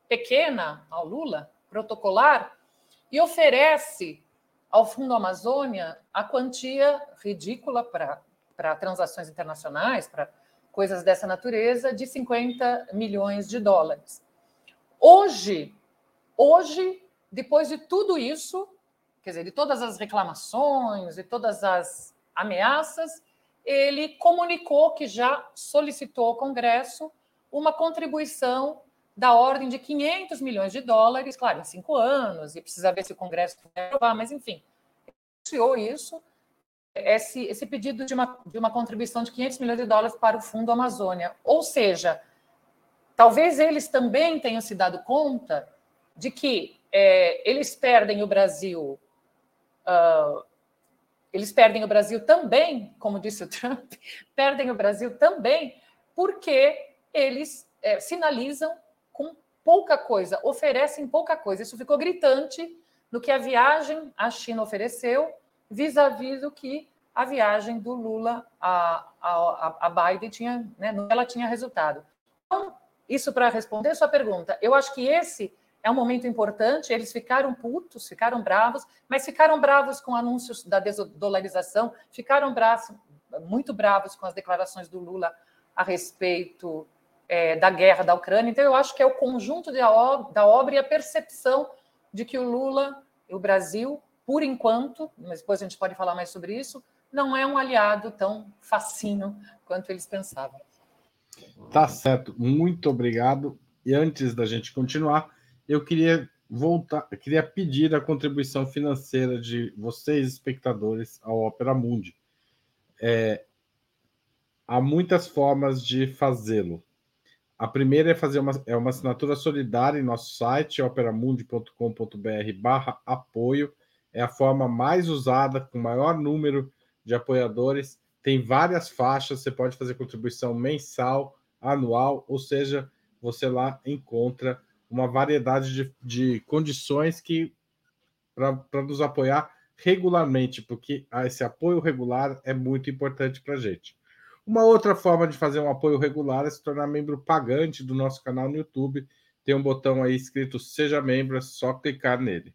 pequena ao Lula, protocolar, e oferece ao Fundo Amazônia a quantia ridícula para transações internacionais, para coisas dessa natureza, de 50 milhões de dólares. Hoje, hoje, depois de tudo isso, quer dizer, de todas as reclamações e todas as ameaças, ele comunicou que já solicitou ao Congresso uma contribuição da ordem de 500 milhões de dólares, claro, em cinco anos, e precisa ver se o Congresso vai aprovar, mas enfim, anunciou isso, esse, esse pedido de uma, de uma contribuição de 500 milhões de dólares para o Fundo Amazônia. Ou seja, talvez eles também tenham se dado conta de que é, eles perdem o Brasil, uh, eles perdem o Brasil também, como disse o Trump, perdem o Brasil também porque eles é, sinalizam pouca coisa, oferecem pouca coisa. Isso ficou gritante no que a viagem à China ofereceu, vis-à-vis do que a viagem do Lula a, a, a Biden tinha, né, ela tinha resultado. Então, isso para responder a sua pergunta, eu acho que esse é um momento importante. Eles ficaram putos, ficaram bravos, mas ficaram bravos com anúncios da desdolarização, ficaram bravos, muito bravos com as declarações do Lula a respeito é, da guerra da Ucrânia. Então, eu acho que é o conjunto da obra, e a percepção de que o Lula, o Brasil, por enquanto, mas depois a gente pode falar mais sobre isso, não é um aliado tão facinho quanto eles pensavam. Tá certo, muito obrigado. E antes da gente continuar, eu queria voltar, queria pedir a contribuição financeira de vocês, espectadores, ao Opera Mundi. É, há muitas formas de fazê-lo. A primeira é fazer uma, é uma assinatura solidária em nosso site, operamundi.com.br barra apoio. É a forma mais usada, com maior número de apoiadores. Tem várias faixas, você pode fazer contribuição mensal, anual, ou seja, você lá encontra uma variedade de, de condições que para nos apoiar regularmente, porque esse apoio regular é muito importante para a gente. Uma outra forma de fazer um apoio regular é se tornar membro pagante do nosso canal no YouTube. Tem um botão aí escrito Seja Membro, é só clicar nele.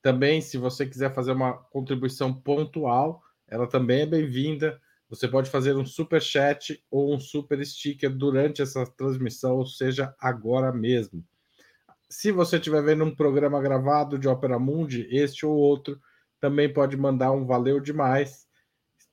Também, se você quiser fazer uma contribuição pontual, ela também é bem-vinda. Você pode fazer um super chat ou um super sticker durante essa transmissão, ou seja, agora mesmo. Se você estiver vendo um programa gravado de Opera Mundi, este ou outro, também pode mandar um valeu demais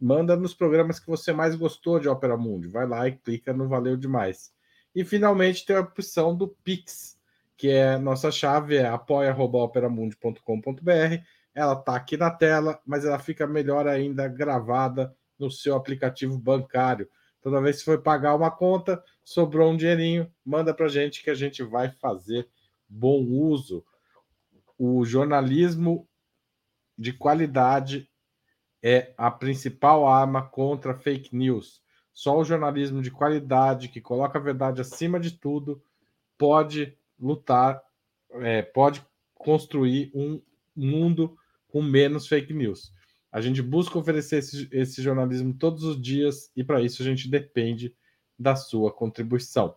manda nos programas que você mais gostou de Opera Mundi. Vai lá e clica no Valeu Demais. E finalmente tem a opção do Pix, que é nossa chave é apoia.operamundi.com.br. Ela está aqui na tela, mas ela fica melhor ainda gravada no seu aplicativo bancário. Toda vez que for pagar uma conta, sobrou um dinheirinho, manda para gente que a gente vai fazer bom uso. O jornalismo de qualidade é a principal arma contra fake news. Só o jornalismo de qualidade, que coloca a verdade acima de tudo, pode lutar, é, pode construir um mundo com menos fake news. A gente busca oferecer esse, esse jornalismo todos os dias e, para isso, a gente depende da sua contribuição.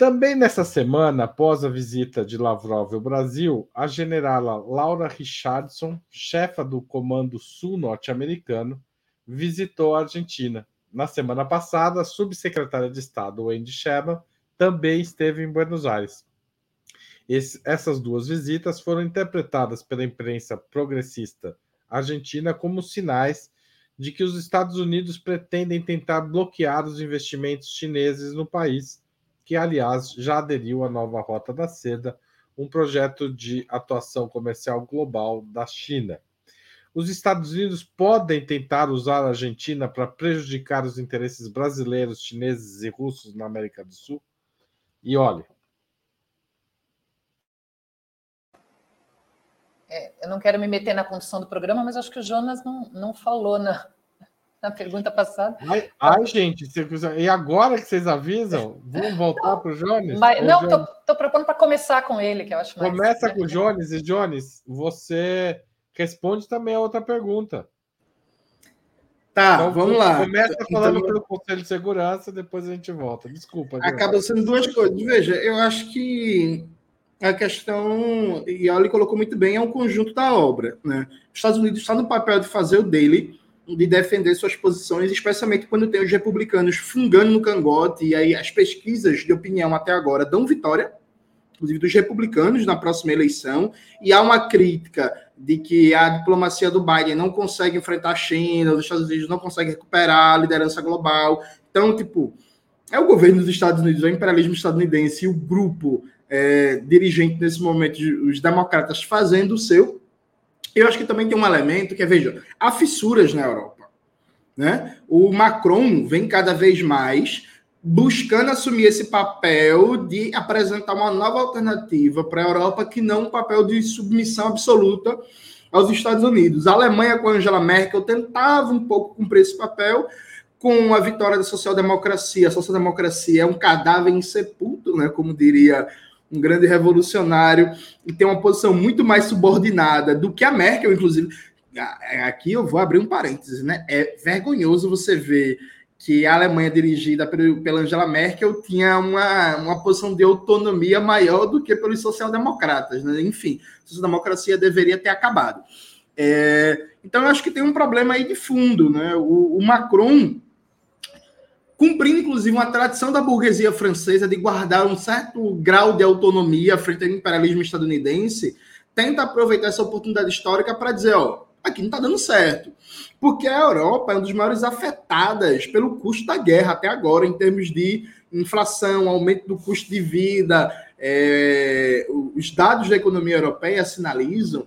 Também nessa semana, após a visita de Lavrov ao Brasil, a generala Laura Richardson, chefa do Comando Sul norte-americano, visitou a Argentina. Na semana passada, a subsecretária de Estado Wendy Sherman também esteve em Buenos Aires. Essas duas visitas foram interpretadas pela imprensa progressista argentina como sinais de que os Estados Unidos pretendem tentar bloquear os investimentos chineses no país que aliás já aderiu à nova Rota da Seda, um projeto de atuação comercial global da China. Os Estados Unidos podem tentar usar a Argentina para prejudicar os interesses brasileiros, chineses e russos na América do Sul? E olha. É, eu não quero me meter na condição do programa, mas acho que o Jonas não, não falou na, na pergunta passada. Ai, ai gente, e agora que vocês avisam, vamos voltar para o Jones? Mas, não, estou propondo para começar com ele, que eu acho mais. Começa com o Jones, e Jones, você responde também a outra pergunta. Tá, então, vamos lá. Começa falando então, pelo Conselho de Segurança, depois a gente volta. Desculpa. Acaba sendo duas coisas. Veja, eu acho que a questão, e a Ali colocou muito bem, é um conjunto da obra. Né? Os Estados Unidos está no papel de fazer o dele, de defender suas posições, especialmente quando tem os republicanos fungando no cangote, e aí as pesquisas de opinião até agora dão vitória, inclusive dos republicanos na próxima eleição, e há uma crítica de que a diplomacia do Biden não consegue enfrentar a China, os Estados Unidos não conseguem recuperar a liderança global. Então, tipo, é o governo dos Estados Unidos, é o imperialismo estadunidense e o grupo é, dirigente nesse momento, os democratas fazendo o seu. Eu acho que também tem um elemento que é, veja, há fissuras na Europa. Né? O Macron vem cada vez mais buscando assumir esse papel de apresentar uma nova alternativa para a Europa que não um papel de submissão absoluta aos Estados Unidos. A Alemanha com Angela Merkel tentava um pouco cumprir esse papel com a vitória da social-democracia. A social-democracia é um cadáver insepulto, né, como diria um grande revolucionário, e tem uma posição muito mais subordinada do que a Merkel, inclusive. Aqui eu vou abrir um parênteses, né? É vergonhoso você ver que a Alemanha, dirigida pela Angela Merkel, tinha uma, uma posição de autonomia maior do que pelos social-democratas. Né? Enfim, a social-democracia deveria ter acabado. É, então, eu acho que tem um problema aí de fundo. Né? O, o, Macron, cumprindo, inclusive, uma tradição da burguesia francesa de guardar um certo grau de autonomia frente ao imperialismo estadunidense, tenta aproveitar essa oportunidade histórica para dizer, ó, aqui não está dando certo. Porque a Europa é uma das maiores afetadas pelo custo da guerra até agora, em termos de inflação, aumento do custo de vida. É, os dados da economia europeia sinalizam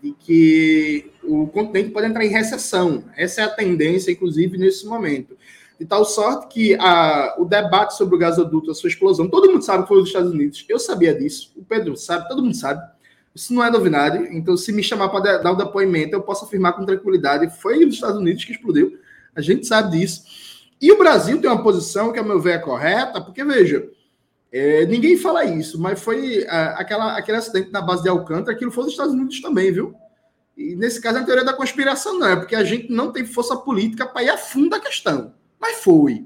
de que o continente pode entrar em recessão. Essa é a tendência, inclusive, nesse momento. De tal sorte que a, o debate sobre o gasoduto, a sua explosão, todo mundo sabe que foi os Estados Unidos. Eu sabia disso, o Pedro sabe, todo mundo sabe. Isso não é novidade. Então, se me chamar para dar o depoimento, eu posso afirmar com tranquilidade: foi os Estados Unidos que explodiu. A gente sabe disso. E o Brasil tem uma posição que, a meu ver, é correta, porque, veja, é, ninguém fala isso, mas foi a, aquela, aquele acidente na base de Alcântara, aquilo foi dos Estados Unidos também, viu? E nesse caso, a teoria da conspiração não é, porque a gente não tem força política para ir a fundo da questão. Mas foi.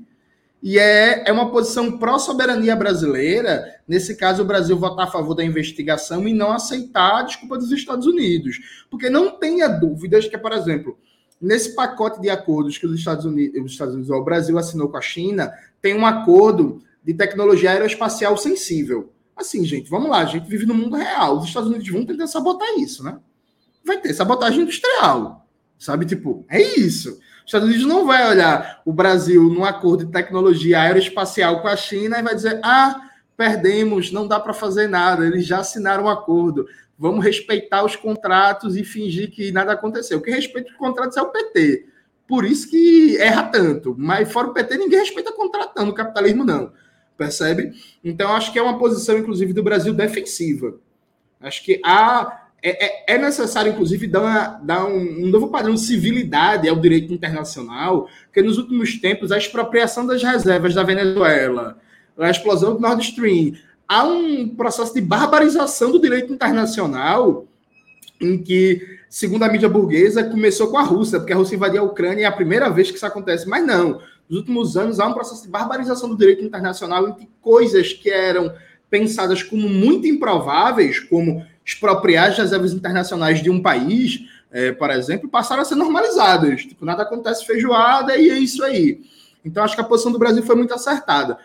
E é, é uma posição pró-soberania brasileira, nesse caso, o Brasil votar a favor da investigação e não aceitar a desculpa dos Estados Unidos. Porque não tenha dúvidas que, por exemplo, nesse pacote de acordos que os Estados Unidos, os Estados Unidos o Brasil assinou com a China, tem um acordo de tecnologia aeroespacial sensível. Assim, gente, vamos lá, a gente vive no mundo real. Os Estados Unidos vão tentar sabotar isso, né? Vai ter sabotagem industrial. Sabe, tipo, é isso. Estados Unidos não vai olhar o Brasil num acordo de tecnologia aeroespacial com a China e vai dizer: ah, perdemos, não dá para fazer nada, eles já assinaram um acordo. Vamos respeitar os contratos e fingir que nada aconteceu. O que respeita os contratos é o PT. Por isso que erra tanto. Mas fora o PT, ninguém respeita contrato, não. No capitalismo, não. Percebe? Então, acho que é uma posição, inclusive, do Brasil defensiva. Acho que há é, é, é, necessário, inclusive, dar, uma, dar um, um, novo padrão de civilidade ao direito internacional, porque nos últimos tempos a expropriação das reservas da Venezuela, a explosão do Nord Stream, há um processo de barbarização do direito internacional em que, segundo a mídia burguesa, começou com a Rússia, porque a Rússia invadiu a Ucrânia e é a primeira vez que isso acontece, mas não. Nos últimos anos há um processo de barbarização do direito internacional em que coisas que eram pensadas como muito improváveis, como expropriar as reservas internacionais de um país, é, por exemplo, passaram a ser normalizadas. Tipo, nada acontece feijoada e é isso aí. Então, acho que a posição do Brasil foi muito acertada.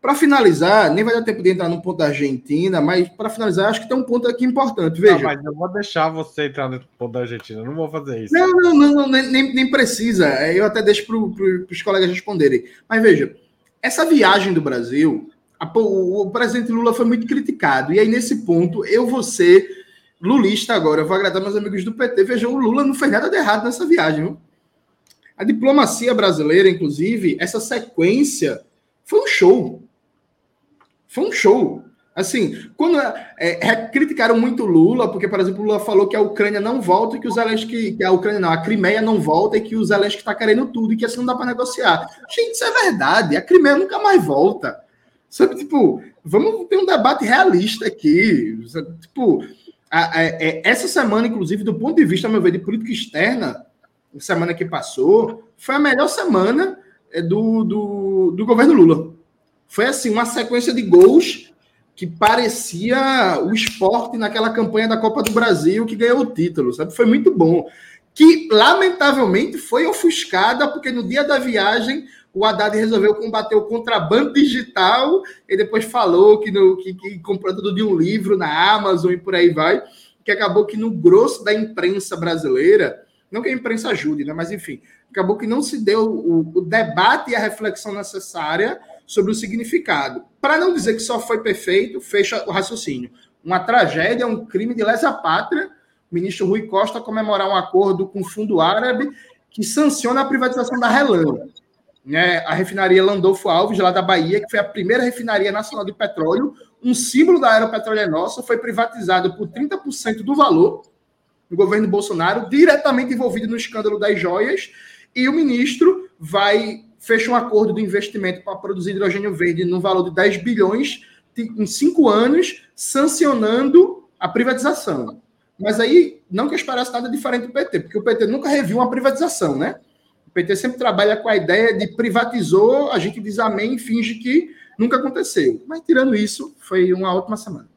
Para finalizar, nem vai dar tempo de entrar no ponto da Argentina, mas para finalizar, acho que tem um ponto aqui importante. Veja. Não, mas eu vou deixar você entrar no ponto da Argentina, não vou fazer isso. Não, não, não, não nem, nem precisa. É, eu até deixo para os colegas responderem. Mas veja, essa viagem do Brasil o, presidente Lula foi muito criticado. E aí, nesse ponto, eu vou ser lulista agora. Eu vou agradar meus amigos do PT. Vejam, o Lula não fez nada de errado nessa viagem. Viu? A diplomacia brasileira, inclusive, essa sequência foi um show. Foi um show. Assim, quando é, é, criticaram muito Lula, porque, por exemplo, Lula falou que a Ucrânia não volta e que o Zelensky, que a Ucrânia não, a Crimeia não volta e que o Zelensky está querendo tudo e que assim não dá para negociar. Gente, isso é verdade. A Crimeia nunca mais volta. Sabe, tipo, vamos ter um debate realista aqui. Sabe? Tipo, a, a, é, essa semana, inclusive, do ponto de vista, a meu ver, de política externa, semana que passou, foi a melhor semana é, do, do, do governo Lula. Foi assim, uma sequência de gols que parecia o esporte naquela campanha da Copa do Brasil que ganhou o título, sabe? Foi muito bom. Que, lamentavelmente, foi ofuscada, porque no dia da viagem o Haddad resolveu combater o contrabando digital e depois falou que, no, que, que comprou tudo de um livro na Amazon e por aí vai, que acabou que no grosso da imprensa brasileira, não que a imprensa ajude, né, mas enfim, acabou que não se deu o, o debate e a reflexão necessária sobre o significado. Para não dizer que só foi perfeito, fecha o raciocínio. Uma tragédia, um crime de lesa pátria, o ministro Rui Costa comemorar um acordo com o Fundo Árabe que sanciona a privatização da Relan né, a refinaria Landolfo Alves, lá da Bahia, que foi a primeira refinaria nacional de petróleo, um símbolo da Aeropetróleo é Nossa, foi privatizado por 30% do valor do governo Bolsonaro, diretamente envolvido no escândalo das joias, e o ministro vai fecha um acordo de investimento para produzir hidrogênio verde no valor de 10 bilhões em cinco anos, sancionando a privatização. Mas aí, não que esperasse nada diferente do PT, porque o PT nunca reviu uma privatização, né? O PT sempre trabalha com a ideia de privatizou, a gente diz amém e finge que nunca aconteceu. Mas tirando isso, foi uma ótima semana.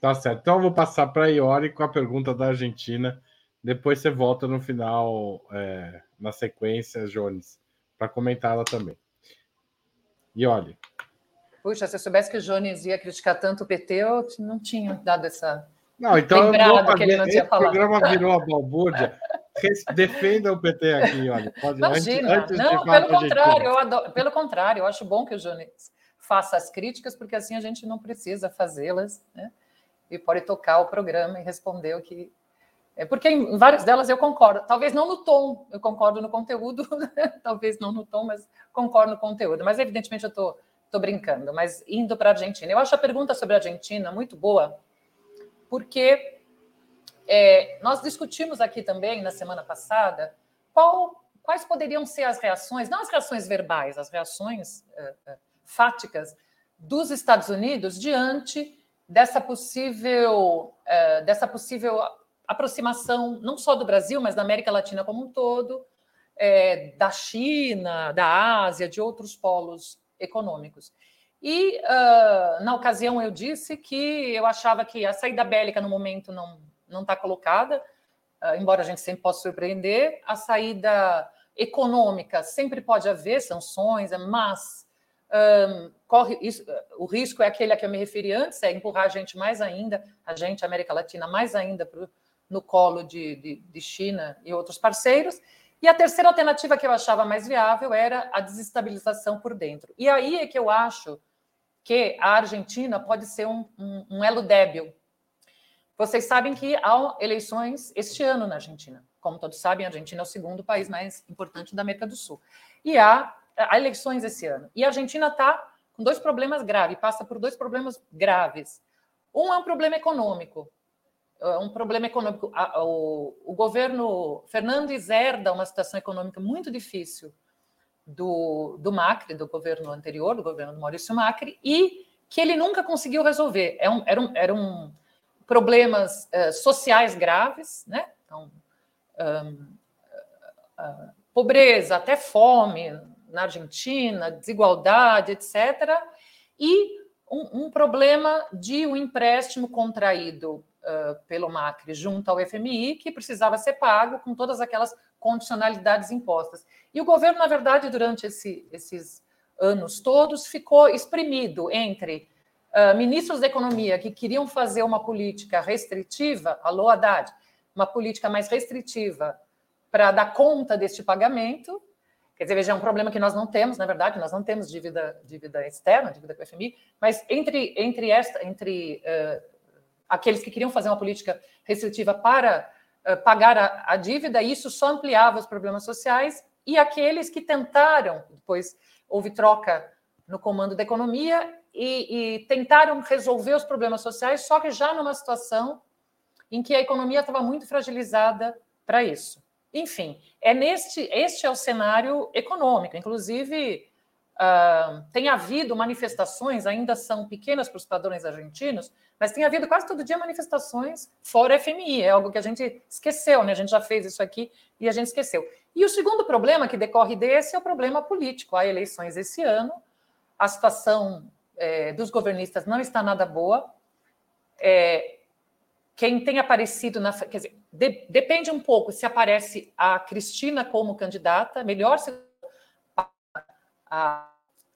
Tá certo. Então eu vou passar para a Iori com a pergunta da Argentina. Depois você volta no final, é, na sequência, Jones, para comentar ela também. Iori. Puxa, se eu soubesse que o Jones ia criticar tanto o PT, eu não tinha dado essa. Não, então lembrado que ele não tinha falado. O programa virou a balbúrdia. Defenda o PT aqui, olha. Pode, Imagina, antes, antes não, pelo contrário, eu adoro, pelo contrário, eu acho bom que o Jones faça as críticas, porque assim a gente não precisa fazê-las, né? E pode tocar o programa e responder o que. É porque em várias delas eu concordo, talvez não no tom, eu concordo no conteúdo, talvez não no tom, mas concordo no conteúdo. Mas evidentemente eu estou tô, tô brincando. Mas indo para a Argentina, eu acho a pergunta sobre a Argentina muito boa, porque é, nós discutimos aqui também na semana passada qual, quais poderiam ser as reações, não as reações verbais, as reações uh, uh, fáticas dos Estados Unidos diante dessa possível, uh, dessa possível aproximação, não só do Brasil, mas da América Latina como um todo, é, da China, da Ásia, de outros polos econômicos. E, uh, na ocasião, eu disse que eu achava que a saída bélica no momento não, não está colocada, uh, embora a gente sempre possa surpreender. A saída econômica sempre pode haver sanções, mas um, corre isso, o risco é aquele a que eu me referi antes, é empurrar a gente mais ainda, a gente, América Latina, mais ainda pro, no colo de, de, de China e outros parceiros. E a terceira alternativa que eu achava mais viável era a desestabilização por dentro. E aí é que eu acho que a Argentina pode ser um, um, um elo débil vocês sabem que há eleições este ano na Argentina. Como todos sabem, a Argentina é o segundo país mais importante da América do Sul. E há, há eleições esse ano. E a Argentina está com dois problemas graves, passa por dois problemas graves. Um é um problema econômico. É um problema econômico. O, o governo Fernandes herda uma situação econômica muito difícil do, do Macri, do governo anterior, do governo do Maurício Macri, e que ele nunca conseguiu resolver. É um, era um, era um problemas uh, sociais graves, né? Então, um, uh, uh, pobreza, até fome na Argentina, desigualdade, etc. E um, um problema de um empréstimo contraído pelo Macri junto ao FMI, que precisava ser pago com todas aquelas condicionalidades impostas. E o governo, na verdade, durante esse, esses anos todos, ficou exprimido entre uh, ministros da economia que queriam fazer uma política restritiva, alô Haddad, uma política mais restritiva para dar conta deste pagamento, Quer dizer, veja, é um problema que nós não temos, na verdade, nós não temos dívida, dívida externa, dívida com o FMI, mas entre, entre, esta, entre uh, aqueles que queriam fazer uma política restritiva para uh, pagar a, a, dívida, isso só ampliava os problemas sociais, e aqueles que tentaram, depois houve troca no comando da economia, e, e tentaram resolver os problemas sociais, só que já numa situação em que a economia estava muito fragilizada para isso. Enfim, é neste, este é o cenário econômico. Inclusive, uh, tem havido manifestações, ainda são pequenas para os padrões argentinos, mas tem havido quase todo dia manifestações fora FMI. É algo que a gente esqueceu, né? A gente já fez isso aqui e a gente esqueceu. E o segundo problema que decorre desse é o problema político. Há eleições esse ano, a situação é, dos governistas não está nada boa. É, quem tem aparecido na. Quer dizer, de, depende um pouco se aparece a Cristina como candidata, melhor se a, a,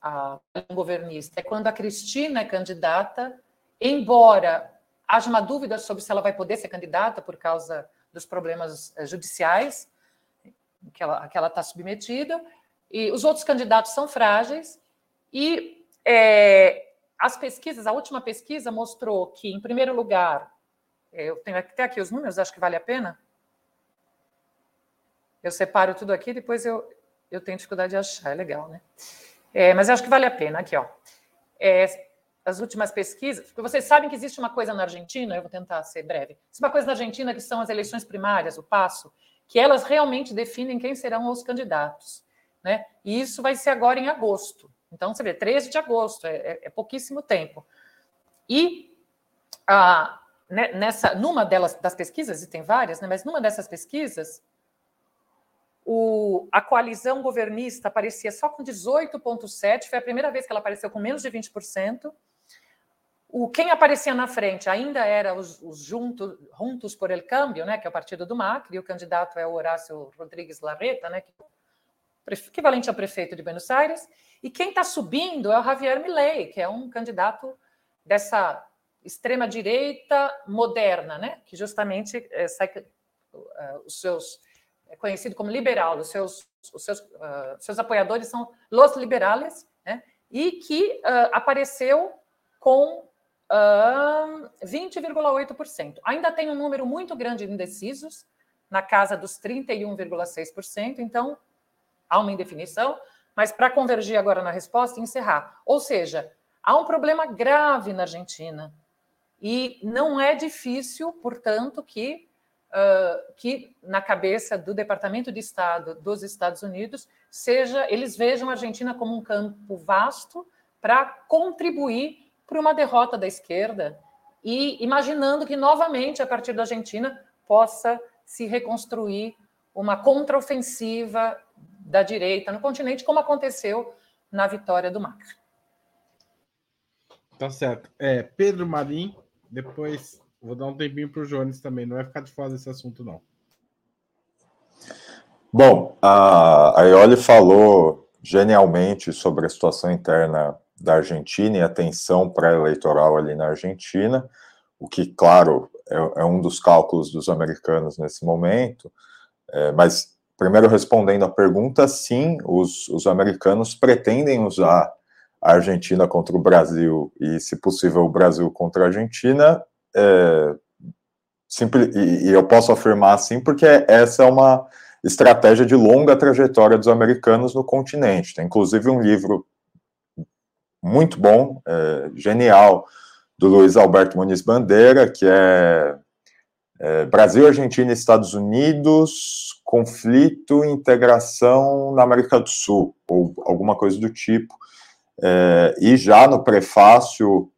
a governista é quando a Cristina é candidata, embora haja uma dúvida sobre se ela vai poder ser candidata por causa dos problemas eh, judiciais que ela está submetida, e os outros candidatos são frágeis, e é, as pesquisas, a última pesquisa mostrou que, em primeiro lugar, eu tenho até aqui os números, acho que vale a pena. Eu separo tudo aqui, depois eu, eu tenho dificuldade de achar, é legal, né? É, mas acho que vale a pena, aqui, ó. É, as últimas pesquisas, porque vocês sabem que existe uma coisa na Argentina, eu vou tentar ser breve. Existe uma coisa na Argentina que são as eleições primárias, o passo, que elas realmente definem quem serão os candidatos, né? E isso vai ser agora em agosto. Então, você vê, 13 de agosto, é, é, é pouquíssimo tempo. E a, né, nessa, numa delas das pesquisas, e tem várias, né, mas numa dessas pesquisas, o, a coalizão governista aparecia só com 18,7%, foi a primeira vez que ela apareceu com menos de 20%. O, quem aparecia na frente ainda era os, os Juntos, Juntos por el Cambio, né, que é o partido do Macri, e o candidato é o Horácio Rodrigues Larreta, né, que, é equivalente ao prefeito de Buenos Aires, e quem está subindo é o Javier Milei, que é um candidato dessa extrema-direita moderna, né? que justamente é, sai, uh, os seus é conhecido como liberal, os seus, os seus, uh, seus apoiadores são los liberales, né? e que uh, apareceu com 20,8%. Ainda tem um número muito grande de indecisos, na casa dos 31,6%, então há uma indefinição, mas para convergir agora na resposta e encerrar. Ou seja, há um problema grave na Argentina e não é difícil, portanto, que, uh, que na cabeça do Departamento de Estado dos Estados Unidos seja eles vejam a Argentina como um campo vasto para contribuir para uma derrota da esquerda e imaginando que novamente a partir da Argentina possa se reconstruir uma contraofensiva da direita no continente, como aconteceu na vitória do Macri. Tá certo. É, Pedro Marim, depois vou dar um tempinho para o Jones também, não vai ficar de fora desse assunto, não. Bom, a, a Ioli falou genialmente sobre a situação interna da Argentina e a tensão pré-eleitoral ali na Argentina, o que, claro, é, é, um dos cálculos dos americanos nesse momento, é, mas, primeiro respondendo a pergunta, sim, os, os americanos pretendem usar a Argentina contra o Brasil e, se possível, o Brasil contra a Argentina, é, simples, e, e eu posso afirmar assim porque essa é uma estratégia de longa trajetória dos americanos no continente. Tem inclusive um livro muito bom, é, genial, do Luiz Alberto Muniz Bandeira, que é, é Brasil, Argentina Estados Unidos, conflito integração na América do Sul, ou alguma coisa do tipo. É, e já no prefácio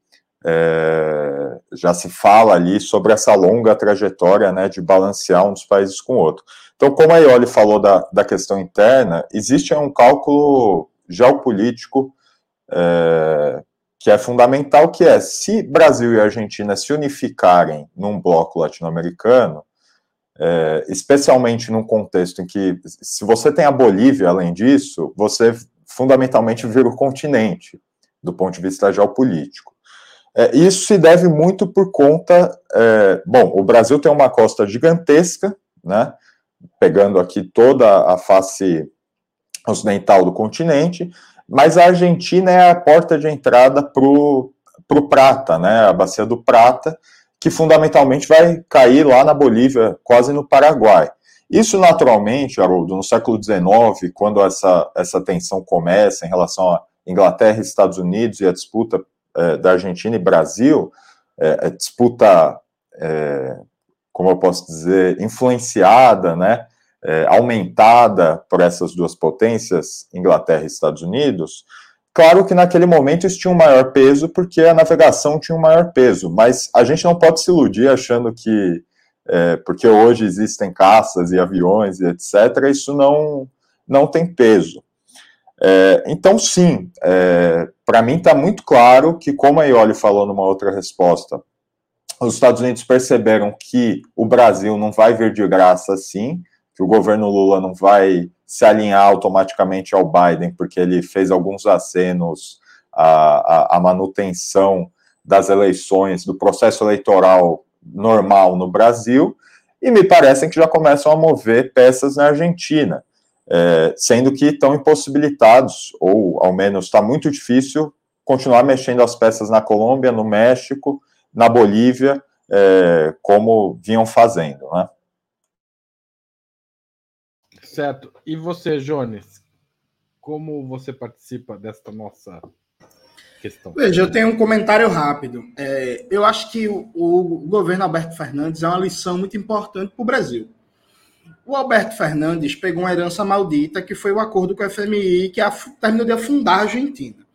é, já se fala ali sobre essa longa trajetória né, de balancear um dos países com o outro. Então, como a Ioli falou da, da questão interna, existe um cálculo geopolítico é, que é fundamental, que é se Brasil e Argentina se unificarem num bloco latino-americano, é, especialmente num contexto em que, se você tem a Bolívia além disso, você fundamentalmente vira o continente, do ponto de vista geopolítico. É, isso se deve muito por conta. É, bom, o Brasil tem uma costa gigantesca, né? Pegando aqui toda a face ocidental do continente, mas a Argentina é a porta de entrada para o Prata, né, a bacia do Prata, que fundamentalmente vai cair lá na Bolívia, quase no Paraguai. Isso, naturalmente, Haroldo, no século XIX, quando essa, essa tensão começa em relação a Inglaterra e Estados Unidos e a disputa é, da Argentina e Brasil, é, disputa, é, como eu posso dizer, influenciada, né, é, aumentada por essas duas potências, Inglaterra e Estados Unidos, claro que naquele momento isso tinha um maior peso, porque a navegação tinha um maior peso, mas a gente não pode se iludir achando que, é, porque hoje existem caças e aviões e etc., isso não, não tem peso. É, então, sim, é, para mim está muito claro que, como a Ioli falou numa outra resposta, os Estados Unidos perceberam que o Brasil não vai vir de graça assim, que o governo Lula não vai se alinhar automaticamente ao Biden, porque ele fez alguns acenos à, à, à manutenção das eleições, do processo eleitoral normal no Brasil, e me parecem que já começam a mover peças na Argentina, é, sendo que estão impossibilitados, ou ao menos está muito difícil continuar mexendo as peças na Colômbia, no México, na Bolívia, é, como vinham fazendo, né? Certo. E você, Jones? Como você participa desta nossa questão? Veja, eu tenho um comentário rápido. É, eu acho que o, o, governo Alberto Fernandes é uma lição muito importante para o Brasil. O Alberto Fernandes pegou uma herança maldita, que foi o acordo com a FMI, que terminou de afundar a Argentina.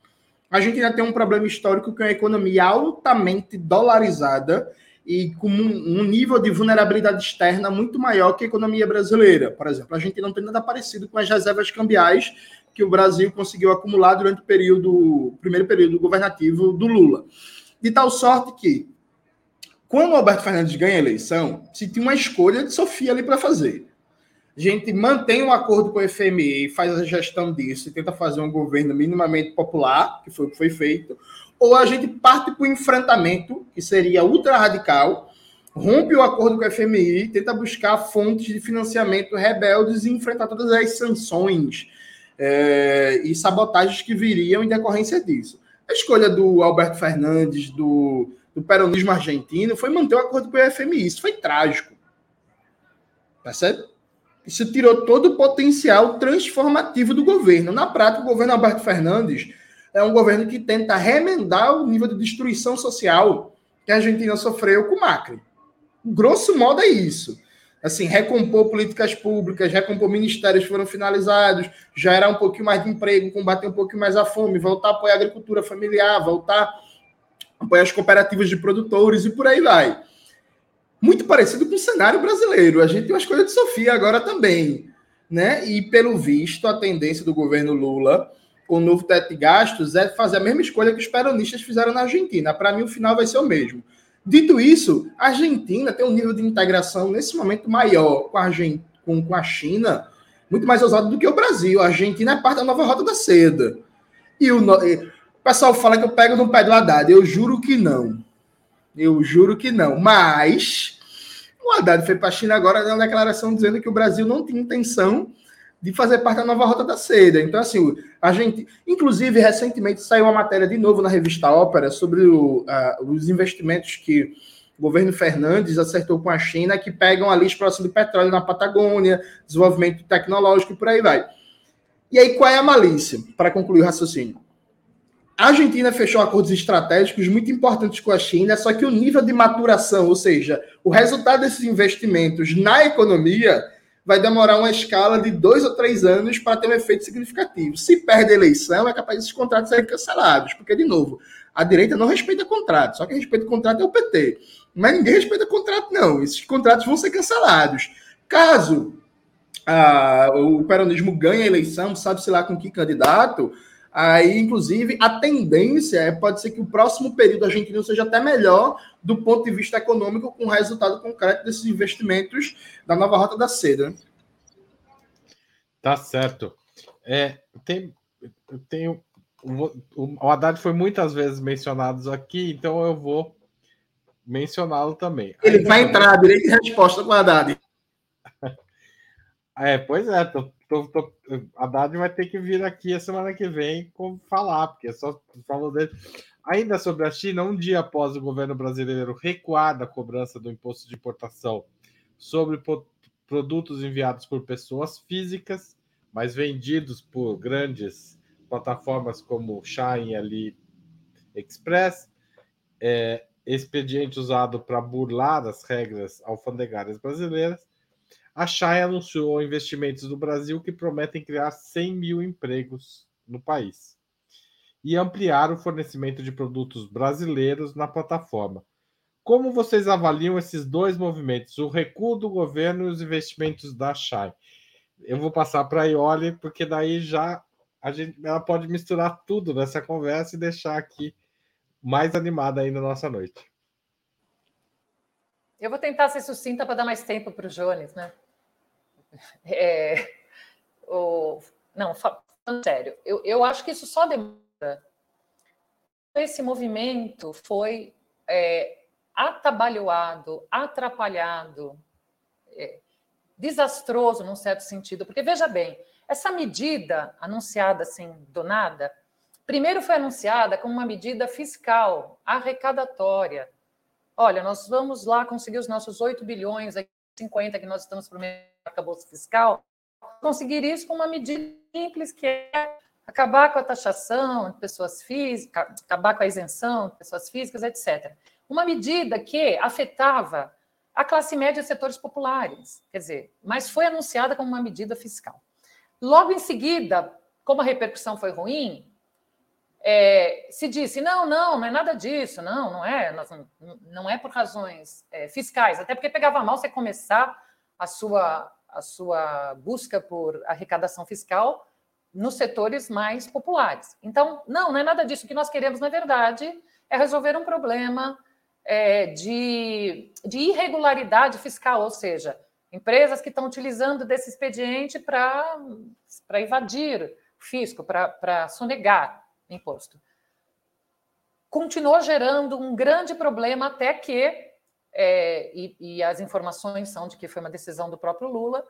A Argentina tem um problema histórico com a economia altamente dolarizada e com um, nível de vulnerabilidade externa muito maior que a economia brasileira. Por exemplo, a gente não tem nada parecido com as reservas cambiais que o Brasil conseguiu acumular durante o período, primeiro período governativo do Lula. De tal sorte que, quando o Alberto Fernandes ganha a eleição, se tinha uma escolha de Sofia ali para fazer. A gente mantém um acordo com o FMI, faz a gestão disso e tenta fazer um governo minimamente popular, que foi o que foi feito, ou a gente parte para o enfrentamento, que seria ultra radical, rompe o acordo com a FMI, tenta buscar fontes de financiamento rebeldes e enfrentar todas as sanções é, e sabotagens que viriam em decorrência disso. A escolha do Alberto Fernandes, do, do peronismo argentino, foi manter o acordo com a FMI. Isso foi trágico. Percebe? Isso tirou todo o potencial transformativo do governo. Na prática, o governo Alberto Fernandes é um governo que tenta remendar o nível de destruição social que a Argentina sofreu com o Macri. Grosso modo é isso. Assim, recompor políticas públicas, recompor ministérios que foram finalizados, gerar um pouquinho mais de emprego, combater um pouquinho mais a fome, voltar a apoiar a agricultura familiar, voltar a apoiar as cooperativas de produtores e por aí vai. Muito parecido com o cenário brasileiro. A gente tem uma escolha de Sofia agora também. Né? E, pelo visto, a tendência do governo Lula o novo teto de gastos é fazer a mesma escolha que os peronistas fizeram na Argentina. Para mim, o final vai ser o mesmo. Dito isso, a Argentina tem um nível de integração nesse momento maior com a, com, com a China, muito mais ousado do que o Brasil. A Argentina é parte da nova rota da seda. E o, o pessoal fala que eu pego no pé do Haddad. Eu juro que não. Eu juro que não. Mas o Haddad foi para a China agora uma declaração dizendo que o Brasil não tinha intenção de fazer parte da nova rota da seda. Então, assim, a gente. Inclusive, recentemente saiu uma matéria de novo na revista Ópera sobre o, os investimentos que o governo Fernandes acertou com a China, que pegam ali exploração de petróleo na Patagônia, desenvolvimento tecnológico e por aí vai. E aí, qual é a malícia? Para concluir o raciocínio. A Argentina fechou acordos estratégicos muito importantes com a China, só que o nível de maturação, ou seja, o resultado desses investimentos na economia vai demorar uma escala de dois ou três anos para ter um efeito significativo. Se perde a eleição, é capaz desses contratos serem cancelados, porque, de novo, a direita não respeita contrato, só quem respeita contrato é o PT. Mas ninguém respeita contrato, não. Esses contratos vão ser cancelados. Caso ah, o peronismo ganhe a eleição, sabe-se lá com que candidato, aí, inclusive, a tendência é, pode ser que o próximo período argentino seja até melhor do ponto de vista econômico, com o resultado concreto desses investimentos da nova Rota da Seda. Tá certo. É, tem, tenho, o, o Haddad foi muitas vezes mencionado aqui, então eu vou mencioná-lo também. Ele Aí, vai entrar, direito de resposta com o Haddad. É, pois é, tô, tô, tô, Haddad vai ter que vir aqui a semana que vem falar, porque é só falou dele. Ainda sobre a China, um dia após o governo brasileiro recuar da cobrança do imposto de importação sobre produtos enviados por pessoas físicas, mas vendidos por grandes plataformas como Shine Ali Express, é, expediente usado para burlar as regras alfandegárias brasileiras, a Shine anunciou investimentos no Brasil que prometem criar 100 mil empregos no país e ampliar o fornecimento de produtos brasileiros na plataforma. Como vocês avaliam esses dois movimentos, o recuo do governo e os investimentos da Shine? Eu vou passar para a Ioli, porque daí já a gente, ela pode misturar tudo nessa conversa e deixar aqui mais animada ainda a nossa noite. Eu vou tentar ser sucinta para dar mais tempo para o Jones, né? É, o, não, falando sério, eu, eu acho que isso só demora. Esse movimento foi é, atabalhoado, atrapalhado, é, desastroso num certo sentido, porque veja bem, essa medida anunciada assim do nada, primeiro foi anunciada como uma medida fiscal, arrecadatória. Olha, nós vamos lá conseguir os nossos 8 bilhões, 50 que nós estamos prometendo no arcabouço fiscal, conseguir isso com uma medida simples que é acabar com a taxação de pessoas físicas, acabar com a isenção de pessoas físicas, etc. Uma medida que afetava a classe média e setores populares, quer dizer, mas foi anunciada como uma medida fiscal. Logo em seguida, como a repercussão foi ruim, é, se disse: não, não, não é nada disso, não, não é, não, é por razões é, fiscais, até porque pegava mal você começar a sua, a sua busca por arrecadação fiscal nos setores mais populares. Então, não, não é nada disso. O que nós queremos, na verdade, é resolver um problema é, de, de irregularidade fiscal, ou seja, Empresas que estão utilizando desse expediente para evadir fisco, para sonegar imposto. Continuou gerando um grande problema até que, é, e, e as informações são de que foi uma decisão do próprio Lula,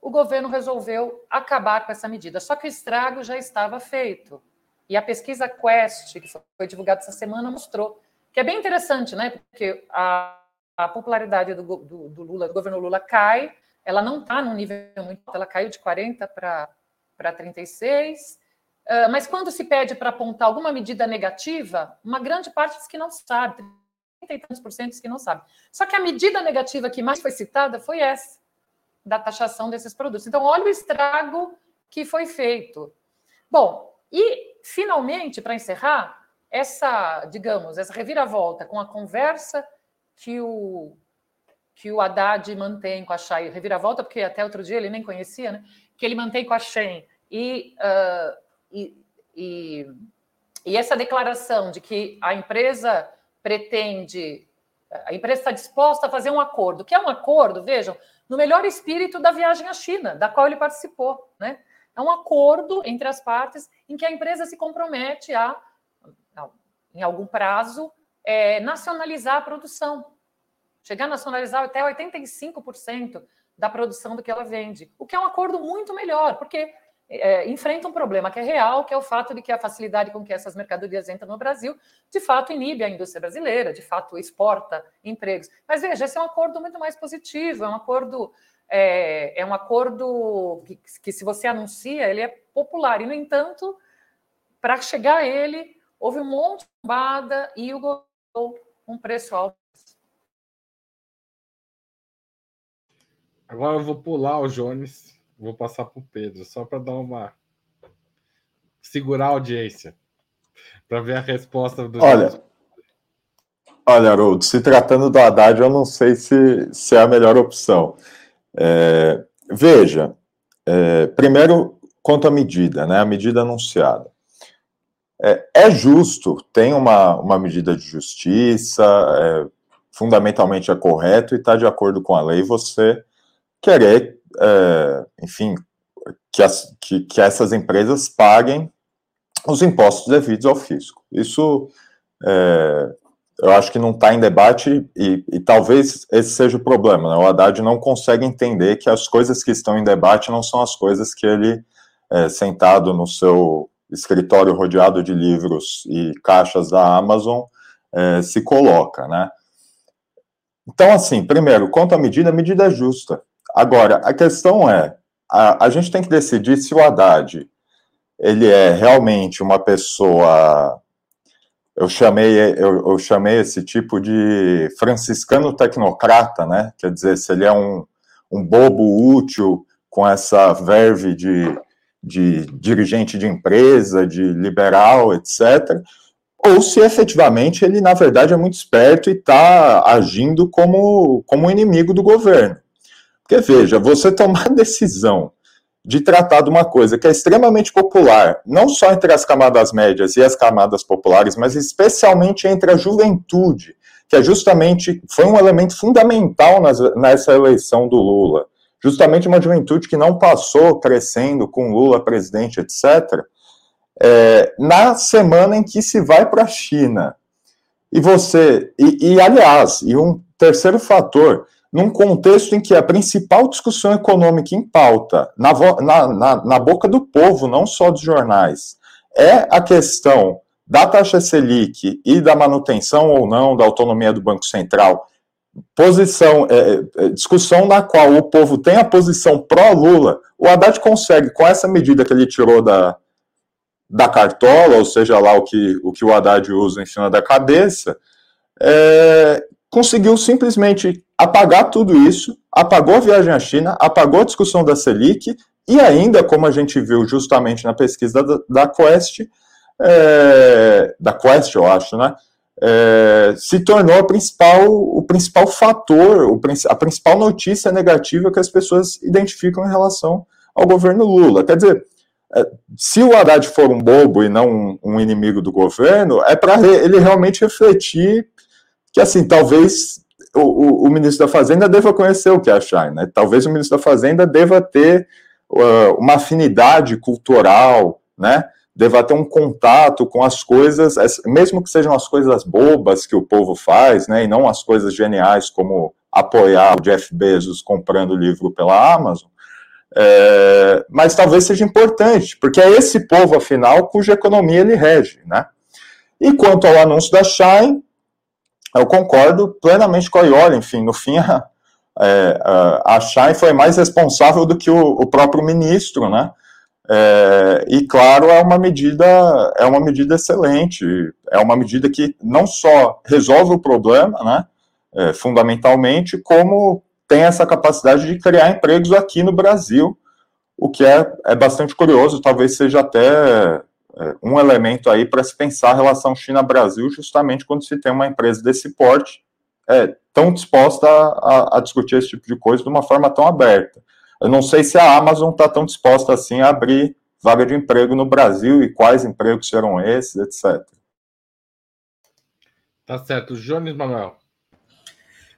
o governo resolveu acabar com essa medida. Só que o estrago já estava feito. E a pesquisa Quest, que foi divulgada essa semana, mostrou que é bem interessante, né? Porque a, a popularidade do, do, do, Lula, do governo Lula cai, ela não está num nível muito alto, ela caiu de 40 para 36. Uh, mas quando se pede para apontar alguma medida negativa, uma grande parte diz que não sabe, 30 e tantos por cento diz que não sabe. Só que a medida negativa que mais foi citada foi essa, da taxação desses produtos. Então, olha o estrago que foi feito. Bom, e finalmente, para encerrar, essa, digamos, essa reviravolta com a conversa que o, que o Haddad mantém com a Shay, reviravolta, porque até outro dia ele nem conhecia, né? que ele mantém com a Shen, e, uh, e, e, e, essa declaração de que a empresa pretende, a empresa está disposta a fazer um acordo, que é um acordo, vejam, no melhor espírito da viagem à China, da qual ele participou, né? É um acordo entre as partes em que a empresa se compromete a, em algum prazo, é, nacionalizar a produção, chegar a nacionalizar até 85% da produção do que ela vende, o que é um acordo muito melhor, porque é, enfrenta um problema que é real, que é o fato de que a facilidade com que essas mercadorias entram no Brasil, de fato, inibe a indústria brasileira, de fato, exporta empregos. Mas veja, esse é um acordo muito mais positivo, é um acordo é, é um acordo que, que, se você anuncia, ele é popular. E, no entanto, para chegar a ele, houve um monte de bombada e o governo um preço alto. Agora eu vou pular o Jones, vou passar para o Pedro, só para dar uma. segurar a audiência, para ver a resposta do. Olha, olha, Haroldo, se tratando do Haddad, eu não sei se, se é a melhor opção. É, veja, é, primeiro, quanto à medida, né, a medida anunciada. É, é justo, tem uma, uma medida de justiça, é, fundamentalmente é correto e está de acordo com a lei você querer, é, enfim, que, as, que, que essas empresas paguem os impostos devidos ao fisco. Isso é, eu acho que não está em debate e, e, talvez esse seja o problema. Né? O Haddad não consegue entender que as coisas que estão em debate não são as coisas que ele, é, sentado no seu escritório rodeado de livros e caixas da Amazon, é, se coloca, né? Então, assim, primeiro, quanto à medida, a medida é justa. Agora, a questão é, a, a gente tem que decidir se o Haddad ele é realmente uma pessoa eu chamei, eu, eu, chamei esse tipo de franciscano tecnocrata, né? Quer dizer, se ele é um, um bobo útil com essa verve de, de dirigente de empresa, de liberal, etc., ou se efetivamente ele, na verdade, é muito esperto e está agindo como, como inimigo do governo. Porque, veja, você tomar decisão de tratar de uma coisa que é extremamente popular, não só entre as camadas médias e as camadas populares, mas especialmente entre a juventude, que é justamente foi um elemento fundamental nessa eleição do Lula. Justamente uma juventude que não passou crescendo com Lula presidente, etc. É, na semana em que se vai para a China. E você, e, e aliás, e um terceiro fator, num contexto em que a principal discussão econômica em pauta, na, na, na, na boca do povo, não só dos jornais, é a questão da taxa Selic e da manutenção ou não da autonomia do Banco Central, posição, é, é, discussão na qual o povo tem a posição pró-Lula, o Haddad consegue, com essa medida que ele tirou da, da cartola, ou seja lá o que o, que o Haddad usa em cima da cabeça, é, conseguiu simplesmente apagar tudo isso, apagou a viagem à China, apagou a discussão da Selic e ainda, como a gente viu justamente na pesquisa da, da Quest, é, da Quest, eu acho, né? É, se tornou a principal, o principal fator, a principal notícia negativa que as pessoas identificam em relação ao governo Lula. Quer dizer, é, se o Haddad for um bobo e não um inimigo do governo, é para ele realmente refletir que, assim, talvez o, o, o, ministro da Fazenda deva conhecer o que é a Shine, né? Talvez o ministro da Fazenda deva ter uh, uma afinidade cultural, né? Deva ter um contato com as coisas, mesmo que sejam as coisas bobas que o povo faz, né? E não as coisas geniais como apoiar o Jeff Bezos comprando livro pela Amazon. É, mas talvez seja importante, porque é esse povo, afinal, cuja economia ele rege, né? E quanto ao anúncio da Shine, eu concordo plenamente com a Iori, enfim, no fim a, é, a Shine foi mais responsável do que o, o próprio ministro, né? É, e claro, é uma medida é uma medida excelente, é uma medida que não só resolve o problema, né, é, fundamentalmente, como tem essa capacidade de criar empregos aqui no Brasil, o que é, é bastante curioso, talvez seja até é, um elemento aí para se pensar a relação China-Brasil, justamente quando se tem uma empresa desse porte é, tão disposta a, a, discutir esse tipo de coisa de uma forma tão aberta. Eu não sei se a Amazon está tão disposta assim a abrir vaga de emprego no Brasil e quais empregos serão esses, etc. Tá certo. Jones Manuel.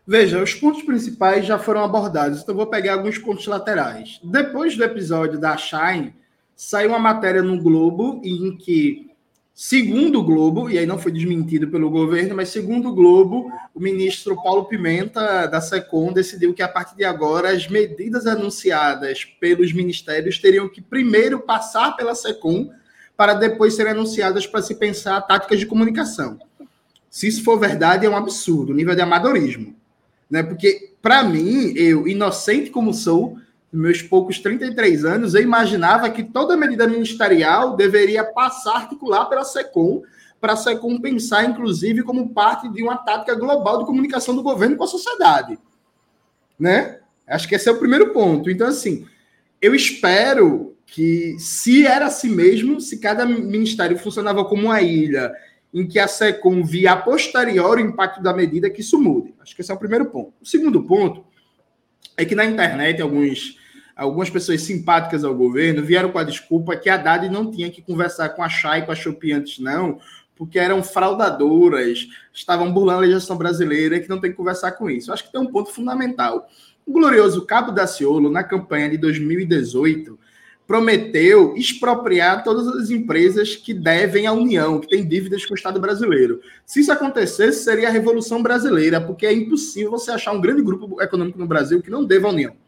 Veja, os pontos principais já foram abordados, então vou pegar alguns pontos laterais. Depois do episódio da Shine, saiu uma matéria no Globo em que, segundo o Globo, e aí não foi desmentido pelo governo, mas segundo o Globo, o ministro Paulo Pimenta, da SECOM, decidiu que a partir de agora as medidas anunciadas pelos ministérios teriam que primeiro passar pela SECOM para depois serem anunciadas para se pensar táticas de comunicação. Se isso for verdade, é um absurdo, nível de amadorismo. Né? Porque, para mim, eu, inocente como sou, meus poucos 33 anos, eu imaginava que toda medida ministerial deveria passar articular pela SECOM, para a SECOM pensar, inclusive, como parte de uma tática global de comunicação do governo com a sociedade. Né? Acho que esse é o primeiro ponto. Então, assim, eu espero que, se era assim mesmo, se cada ministério funcionava como uma ilha em que a SECOM via a posteriori o impacto da medida, que isso mude. Acho que esse é o primeiro ponto. O segundo ponto é que na internet alguns, algumas pessoas simpáticas ao governo vieram com a desculpa que a Haddad não tinha que conversar com a Chay e com a Shopee antes, não, porque eram fraudadoras, estavam burlando a legislação brasileira e que não tem que conversar com isso. Acho que tem um ponto fundamental. O glorioso Cabo Daciolo, na campanha de 2018, prometeu expropriar todas as empresas que devem à União, que têm dívidas com o Estado brasileiro. Se isso acontecesse, seria a Revolução Brasileira, porque é impossível você achar um grande grupo econômico no Brasil que não deva à União.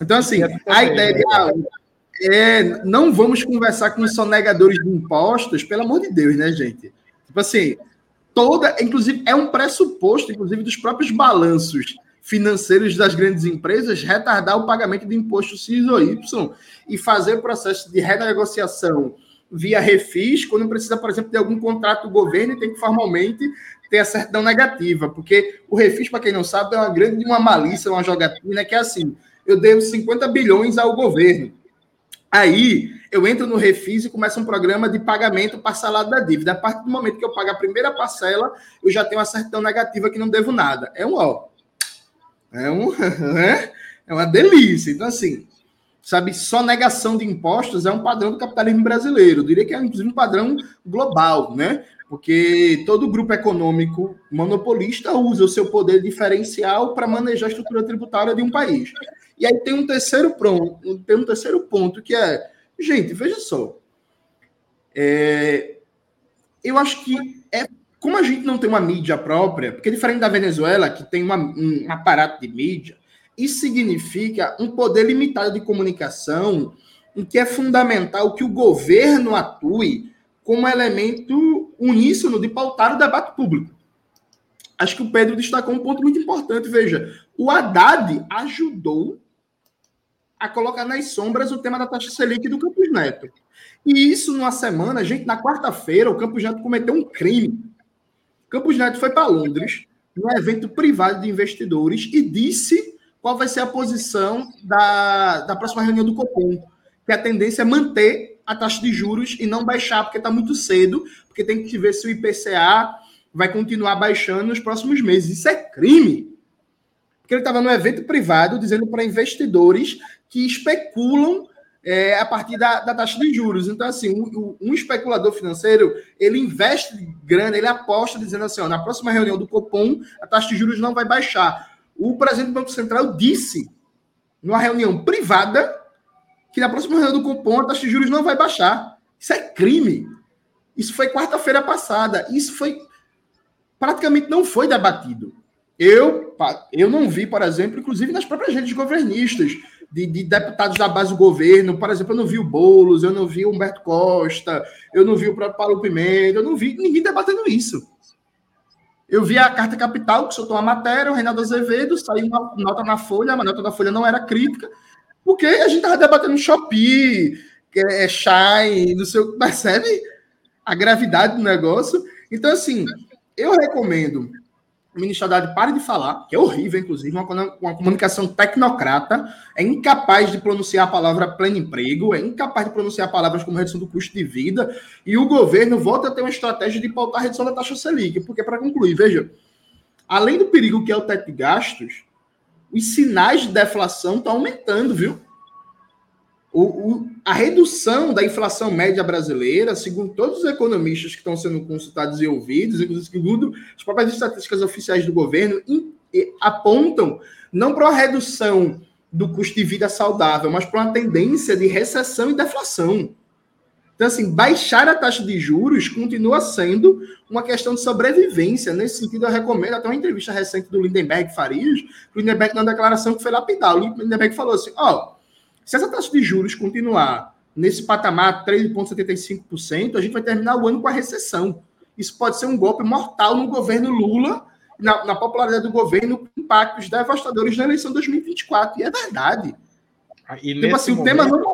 Então, assim, a ideia de, ah, é, não vamos conversar com os sonegadores de impostos, pelo amor de Deus, né, gente? Tipo assim, toda, inclusive, é um pressuposto, inclusive, dos próprios balanços financeiros das grandes empresas retardar o pagamento de imposto X ou Y e fazer o processo de renegociação via refis, quando precisa, por exemplo, de algum contrato do governo e tem que formalmente ter a certidão negativa, porque o refis, para quem não sabe, é uma grande uma malícia, uma jogatina que é assim, eu devo 50 bilhões ao governo. Aí eu entro no refis e começa um programa de pagamento parcelado da dívida. A partir do momento que eu pago a primeira parcela, eu já tenho uma certidão negativa que não devo nada. É um ó. É, um, né? é uma delícia. Então, assim, sabe, só negação de impostos é um padrão do capitalismo brasileiro. Eu diria que é, inclusive, um padrão global, né? Porque todo grupo econômico monopolista usa o seu poder diferencial para manejar a estrutura tributária de um país. E aí tem um terceiro ponto, tem um terceiro ponto que é, gente, veja só. É, eu acho que é como a gente não tem uma mídia própria, porque diferente da Venezuela, que tem uma, um aparato de mídia, isso significa um poder limitado de comunicação, em que é fundamental que o governo atue como elemento uníssono de pautar o debate público. Acho que o Pedro destacou um ponto muito importante. Veja, o Haddad ajudou a colocar nas sombras o tema da taxa Selic do Campos Neto. E isso numa semana, gente, na quarta-feira, o Campos Neto cometeu um crime Campos Neto foi para Londres, num evento privado de investidores, e disse qual vai ser a posição da, da próxima reunião do Copom. Que a tendência é manter a taxa de juros e não baixar, porque está muito cedo, porque tem que ver se o IPCA vai continuar baixando nos próximos meses. Isso é crime. Porque ele estava num evento privado dizendo para investidores que especulam é, a partir da, da, taxa de juros. Então, assim, um, um, especulador financeiro, ele investe grana, ele aposta dizendo assim, ó, na próxima reunião do Copom, a taxa de juros não vai baixar. O presidente do Banco Central disse, numa reunião privada, que na próxima reunião do Copom a taxa de juros não vai baixar. Isso é crime. Isso foi quarta-feira passada. Isso foi praticamente não foi debatido. Eu, eu não vi, por exemplo, inclusive nas próprias redes governistas, de, de, deputados da base do governo. Por exemplo, eu não vi o Boulos, eu não vi o Humberto Costa, eu não vi o próprio Paulo Pimenta, eu não vi ninguém debatendo isso. Eu vi a Carta Capital, que soltou uma matéria, o Reinaldo Azevedo, saiu uma nota na Folha, a nota da Folha não era crítica, porque a gente estava debatendo Shopee, é, Shine, não sei o que, percebe a gravidade do negócio? Então, assim, eu recomendo o ministro Haddad pare de falar, que é horrível, inclusive, uma, uma comunicação tecnocrata, é incapaz de pronunciar a palavra pleno emprego, é incapaz de pronunciar palavras como redução do custo de vida, e o governo volta a ter uma estratégia de pautar a redução da taxa Selic, porque, para concluir, veja, além do perigo que é o teto de gastos, os sinais de deflação estão aumentando, viu? O, o, a redução da inflação média brasileira, segundo todos os economistas que estão sendo consultados e ouvidos, inclusive segundo as próprias estatísticas oficiais do governo, in, apontam não para uma redução do custo de vida saudável, mas para uma tendência de recessão e deflação. Então, assim, baixar a taxa de juros continua sendo uma questão de sobrevivência. Nesse sentido, eu recomendo até uma entrevista recente do Lindenberg Farias, o Lindenberg, na declaração que foi lapidar, o Lindenberg falou assim: ó. Oh, se essa taxa de juros continuar nesse patamar 3,75%, a gente vai terminar o ano com a recessão. Isso pode ser um golpe mortal no governo Lula, na, na popularidade do governo, com impactos devastadores na eleição de 2024. E é verdade. E tipo assim, momento, o tema não.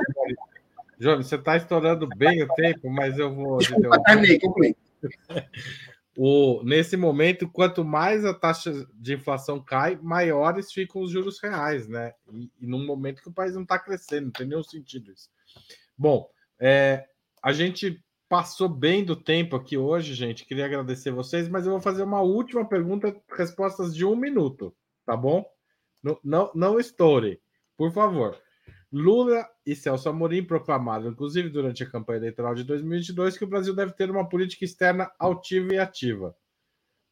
João, você está estourando bem o tempo, mas eu vou. Desculpa, terminei, concluí. O, nesse momento, quanto mais a taxa de inflação cai, maiores ficam os juros reais, né? E, e num momento que o país não está crescendo, não tem nenhum sentido isso. Bom, é, a gente passou bem do tempo aqui hoje, gente. Queria agradecer vocês, mas eu vou fazer uma última pergunta, respostas de um minuto, tá bom? Não, não, não estoure, por favor. Lula e Celso Amorim proclamaram, inclusive durante a campanha eleitoral de 2022, que o Brasil deve ter uma política externa altiva e ativa.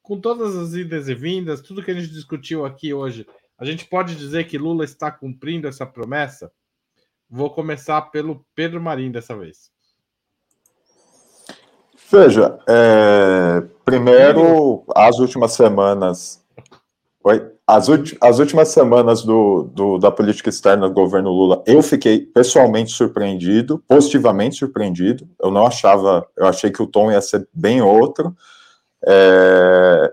Com todas as idas e vindas, tudo que a gente discutiu aqui hoje, a gente pode dizer que Lula está cumprindo essa promessa? Vou começar pelo Pedro Marim dessa vez. Veja, é, primeiro, as últimas semanas. Oi? As, as últimas semanas do, do, da política externa do governo Lula, eu fiquei pessoalmente surpreendido, positivamente surpreendido. Eu não achava, eu achei que o tom ia ser bem outro. É,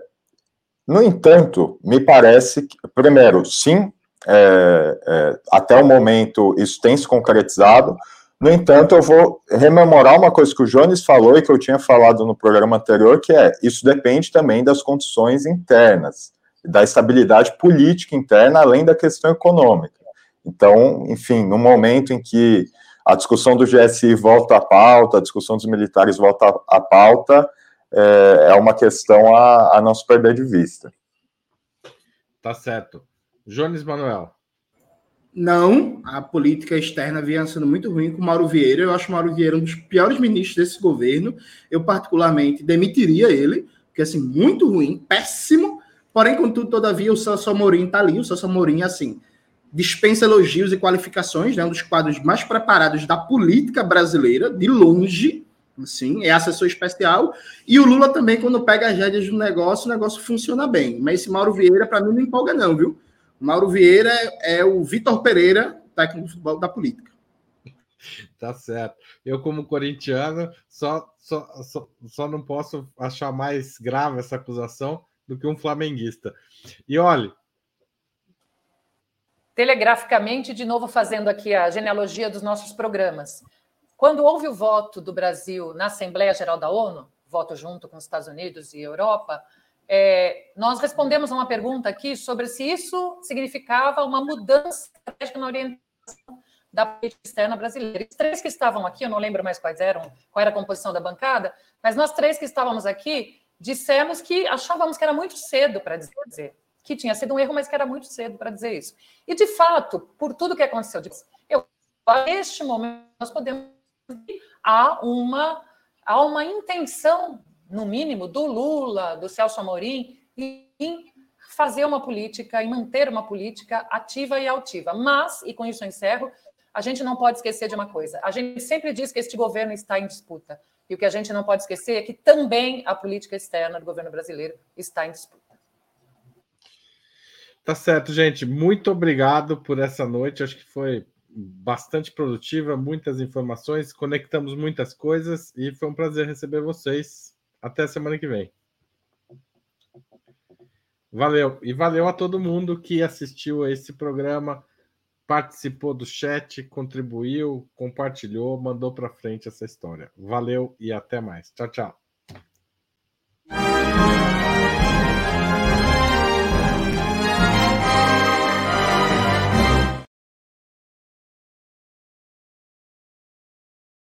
no entanto, me parece que, primeiro, sim, é, é, até o momento isso tem se concretizado. No entanto, eu vou rememorar uma coisa que o Jones falou e que eu tinha falado no programa anterior, que é isso depende também das condições internas, da estabilidade política interna, além da questão econômica. Então, enfim, no momento em que a discussão do GSI volta à pauta, a discussão dos militares volta à pauta, é, é uma questão a, a não se perder de vista. Tá certo. Jones Manuel. Não, a política externa vinha sendo muito ruim com o Mauro Vieira. Eu acho o Mauro Vieira um dos piores ministros desse governo. Eu, particularmente, demitiria ele, porque, assim, muito ruim, péssimo. Porém, contudo, todavia, o Celso Amorim está ali. O Celso Amorim, assim, dispensa elogios e qualificações, né? um dos quadros mais preparados da política brasileira, de longe. Sim, é assessor especial. E o Lula também, quando pega as rédeas do negócio, o negócio funciona bem. Mas esse Mauro Vieira, para mim, não empolga, não, viu? Mauro Vieira é o Vitor Pereira, técnico de futebol da política. Tá certo. Eu, como corintiano, só, só, só, só não posso achar mais grave essa acusação do que um flamenguista. E olhe. Telegraficamente, de novo, fazendo aqui a genealogia dos nossos programas. Quando houve o voto do Brasil na Assembleia Geral da ONU, voto junto com os Estados Unidos e Europa, é, nós respondemos a uma pergunta aqui sobre se isso significava uma mudança estratégica na orientação da política externa brasileira. Os três que estavam aqui, eu não lembro mais quais eram, qual era a composição da bancada, mas nós três que estávamos aqui dissemos que achávamos que era muito cedo para dizer, que tinha sido um erro, mas que era muito cedo para dizer isso. E, de fato, por tudo que aconteceu, eu, neste momento, nós podemos há uma, há uma intenção no mínimo, do Lula, do Celso Amorim, em fazer uma política, em manter uma política ativa e altiva. Mas, e com isso eu encerro, a gente não pode esquecer de uma coisa. A gente sempre diz que este governo está em disputa. E o que a gente não pode esquecer é que também a política externa do governo brasileiro está em disputa. Tá certo, gente. Muito obrigado por essa noite. Acho que foi bastante produtiva, muitas informações, conectamos muitas coisas e foi um prazer receber vocês. Até semana que vem. Valeu. E valeu a todo mundo que assistiu a esse programa, participou do chat, contribuiu, compartilhou, mandou para frente essa história. Valeu e até mais. Tchau, tchau.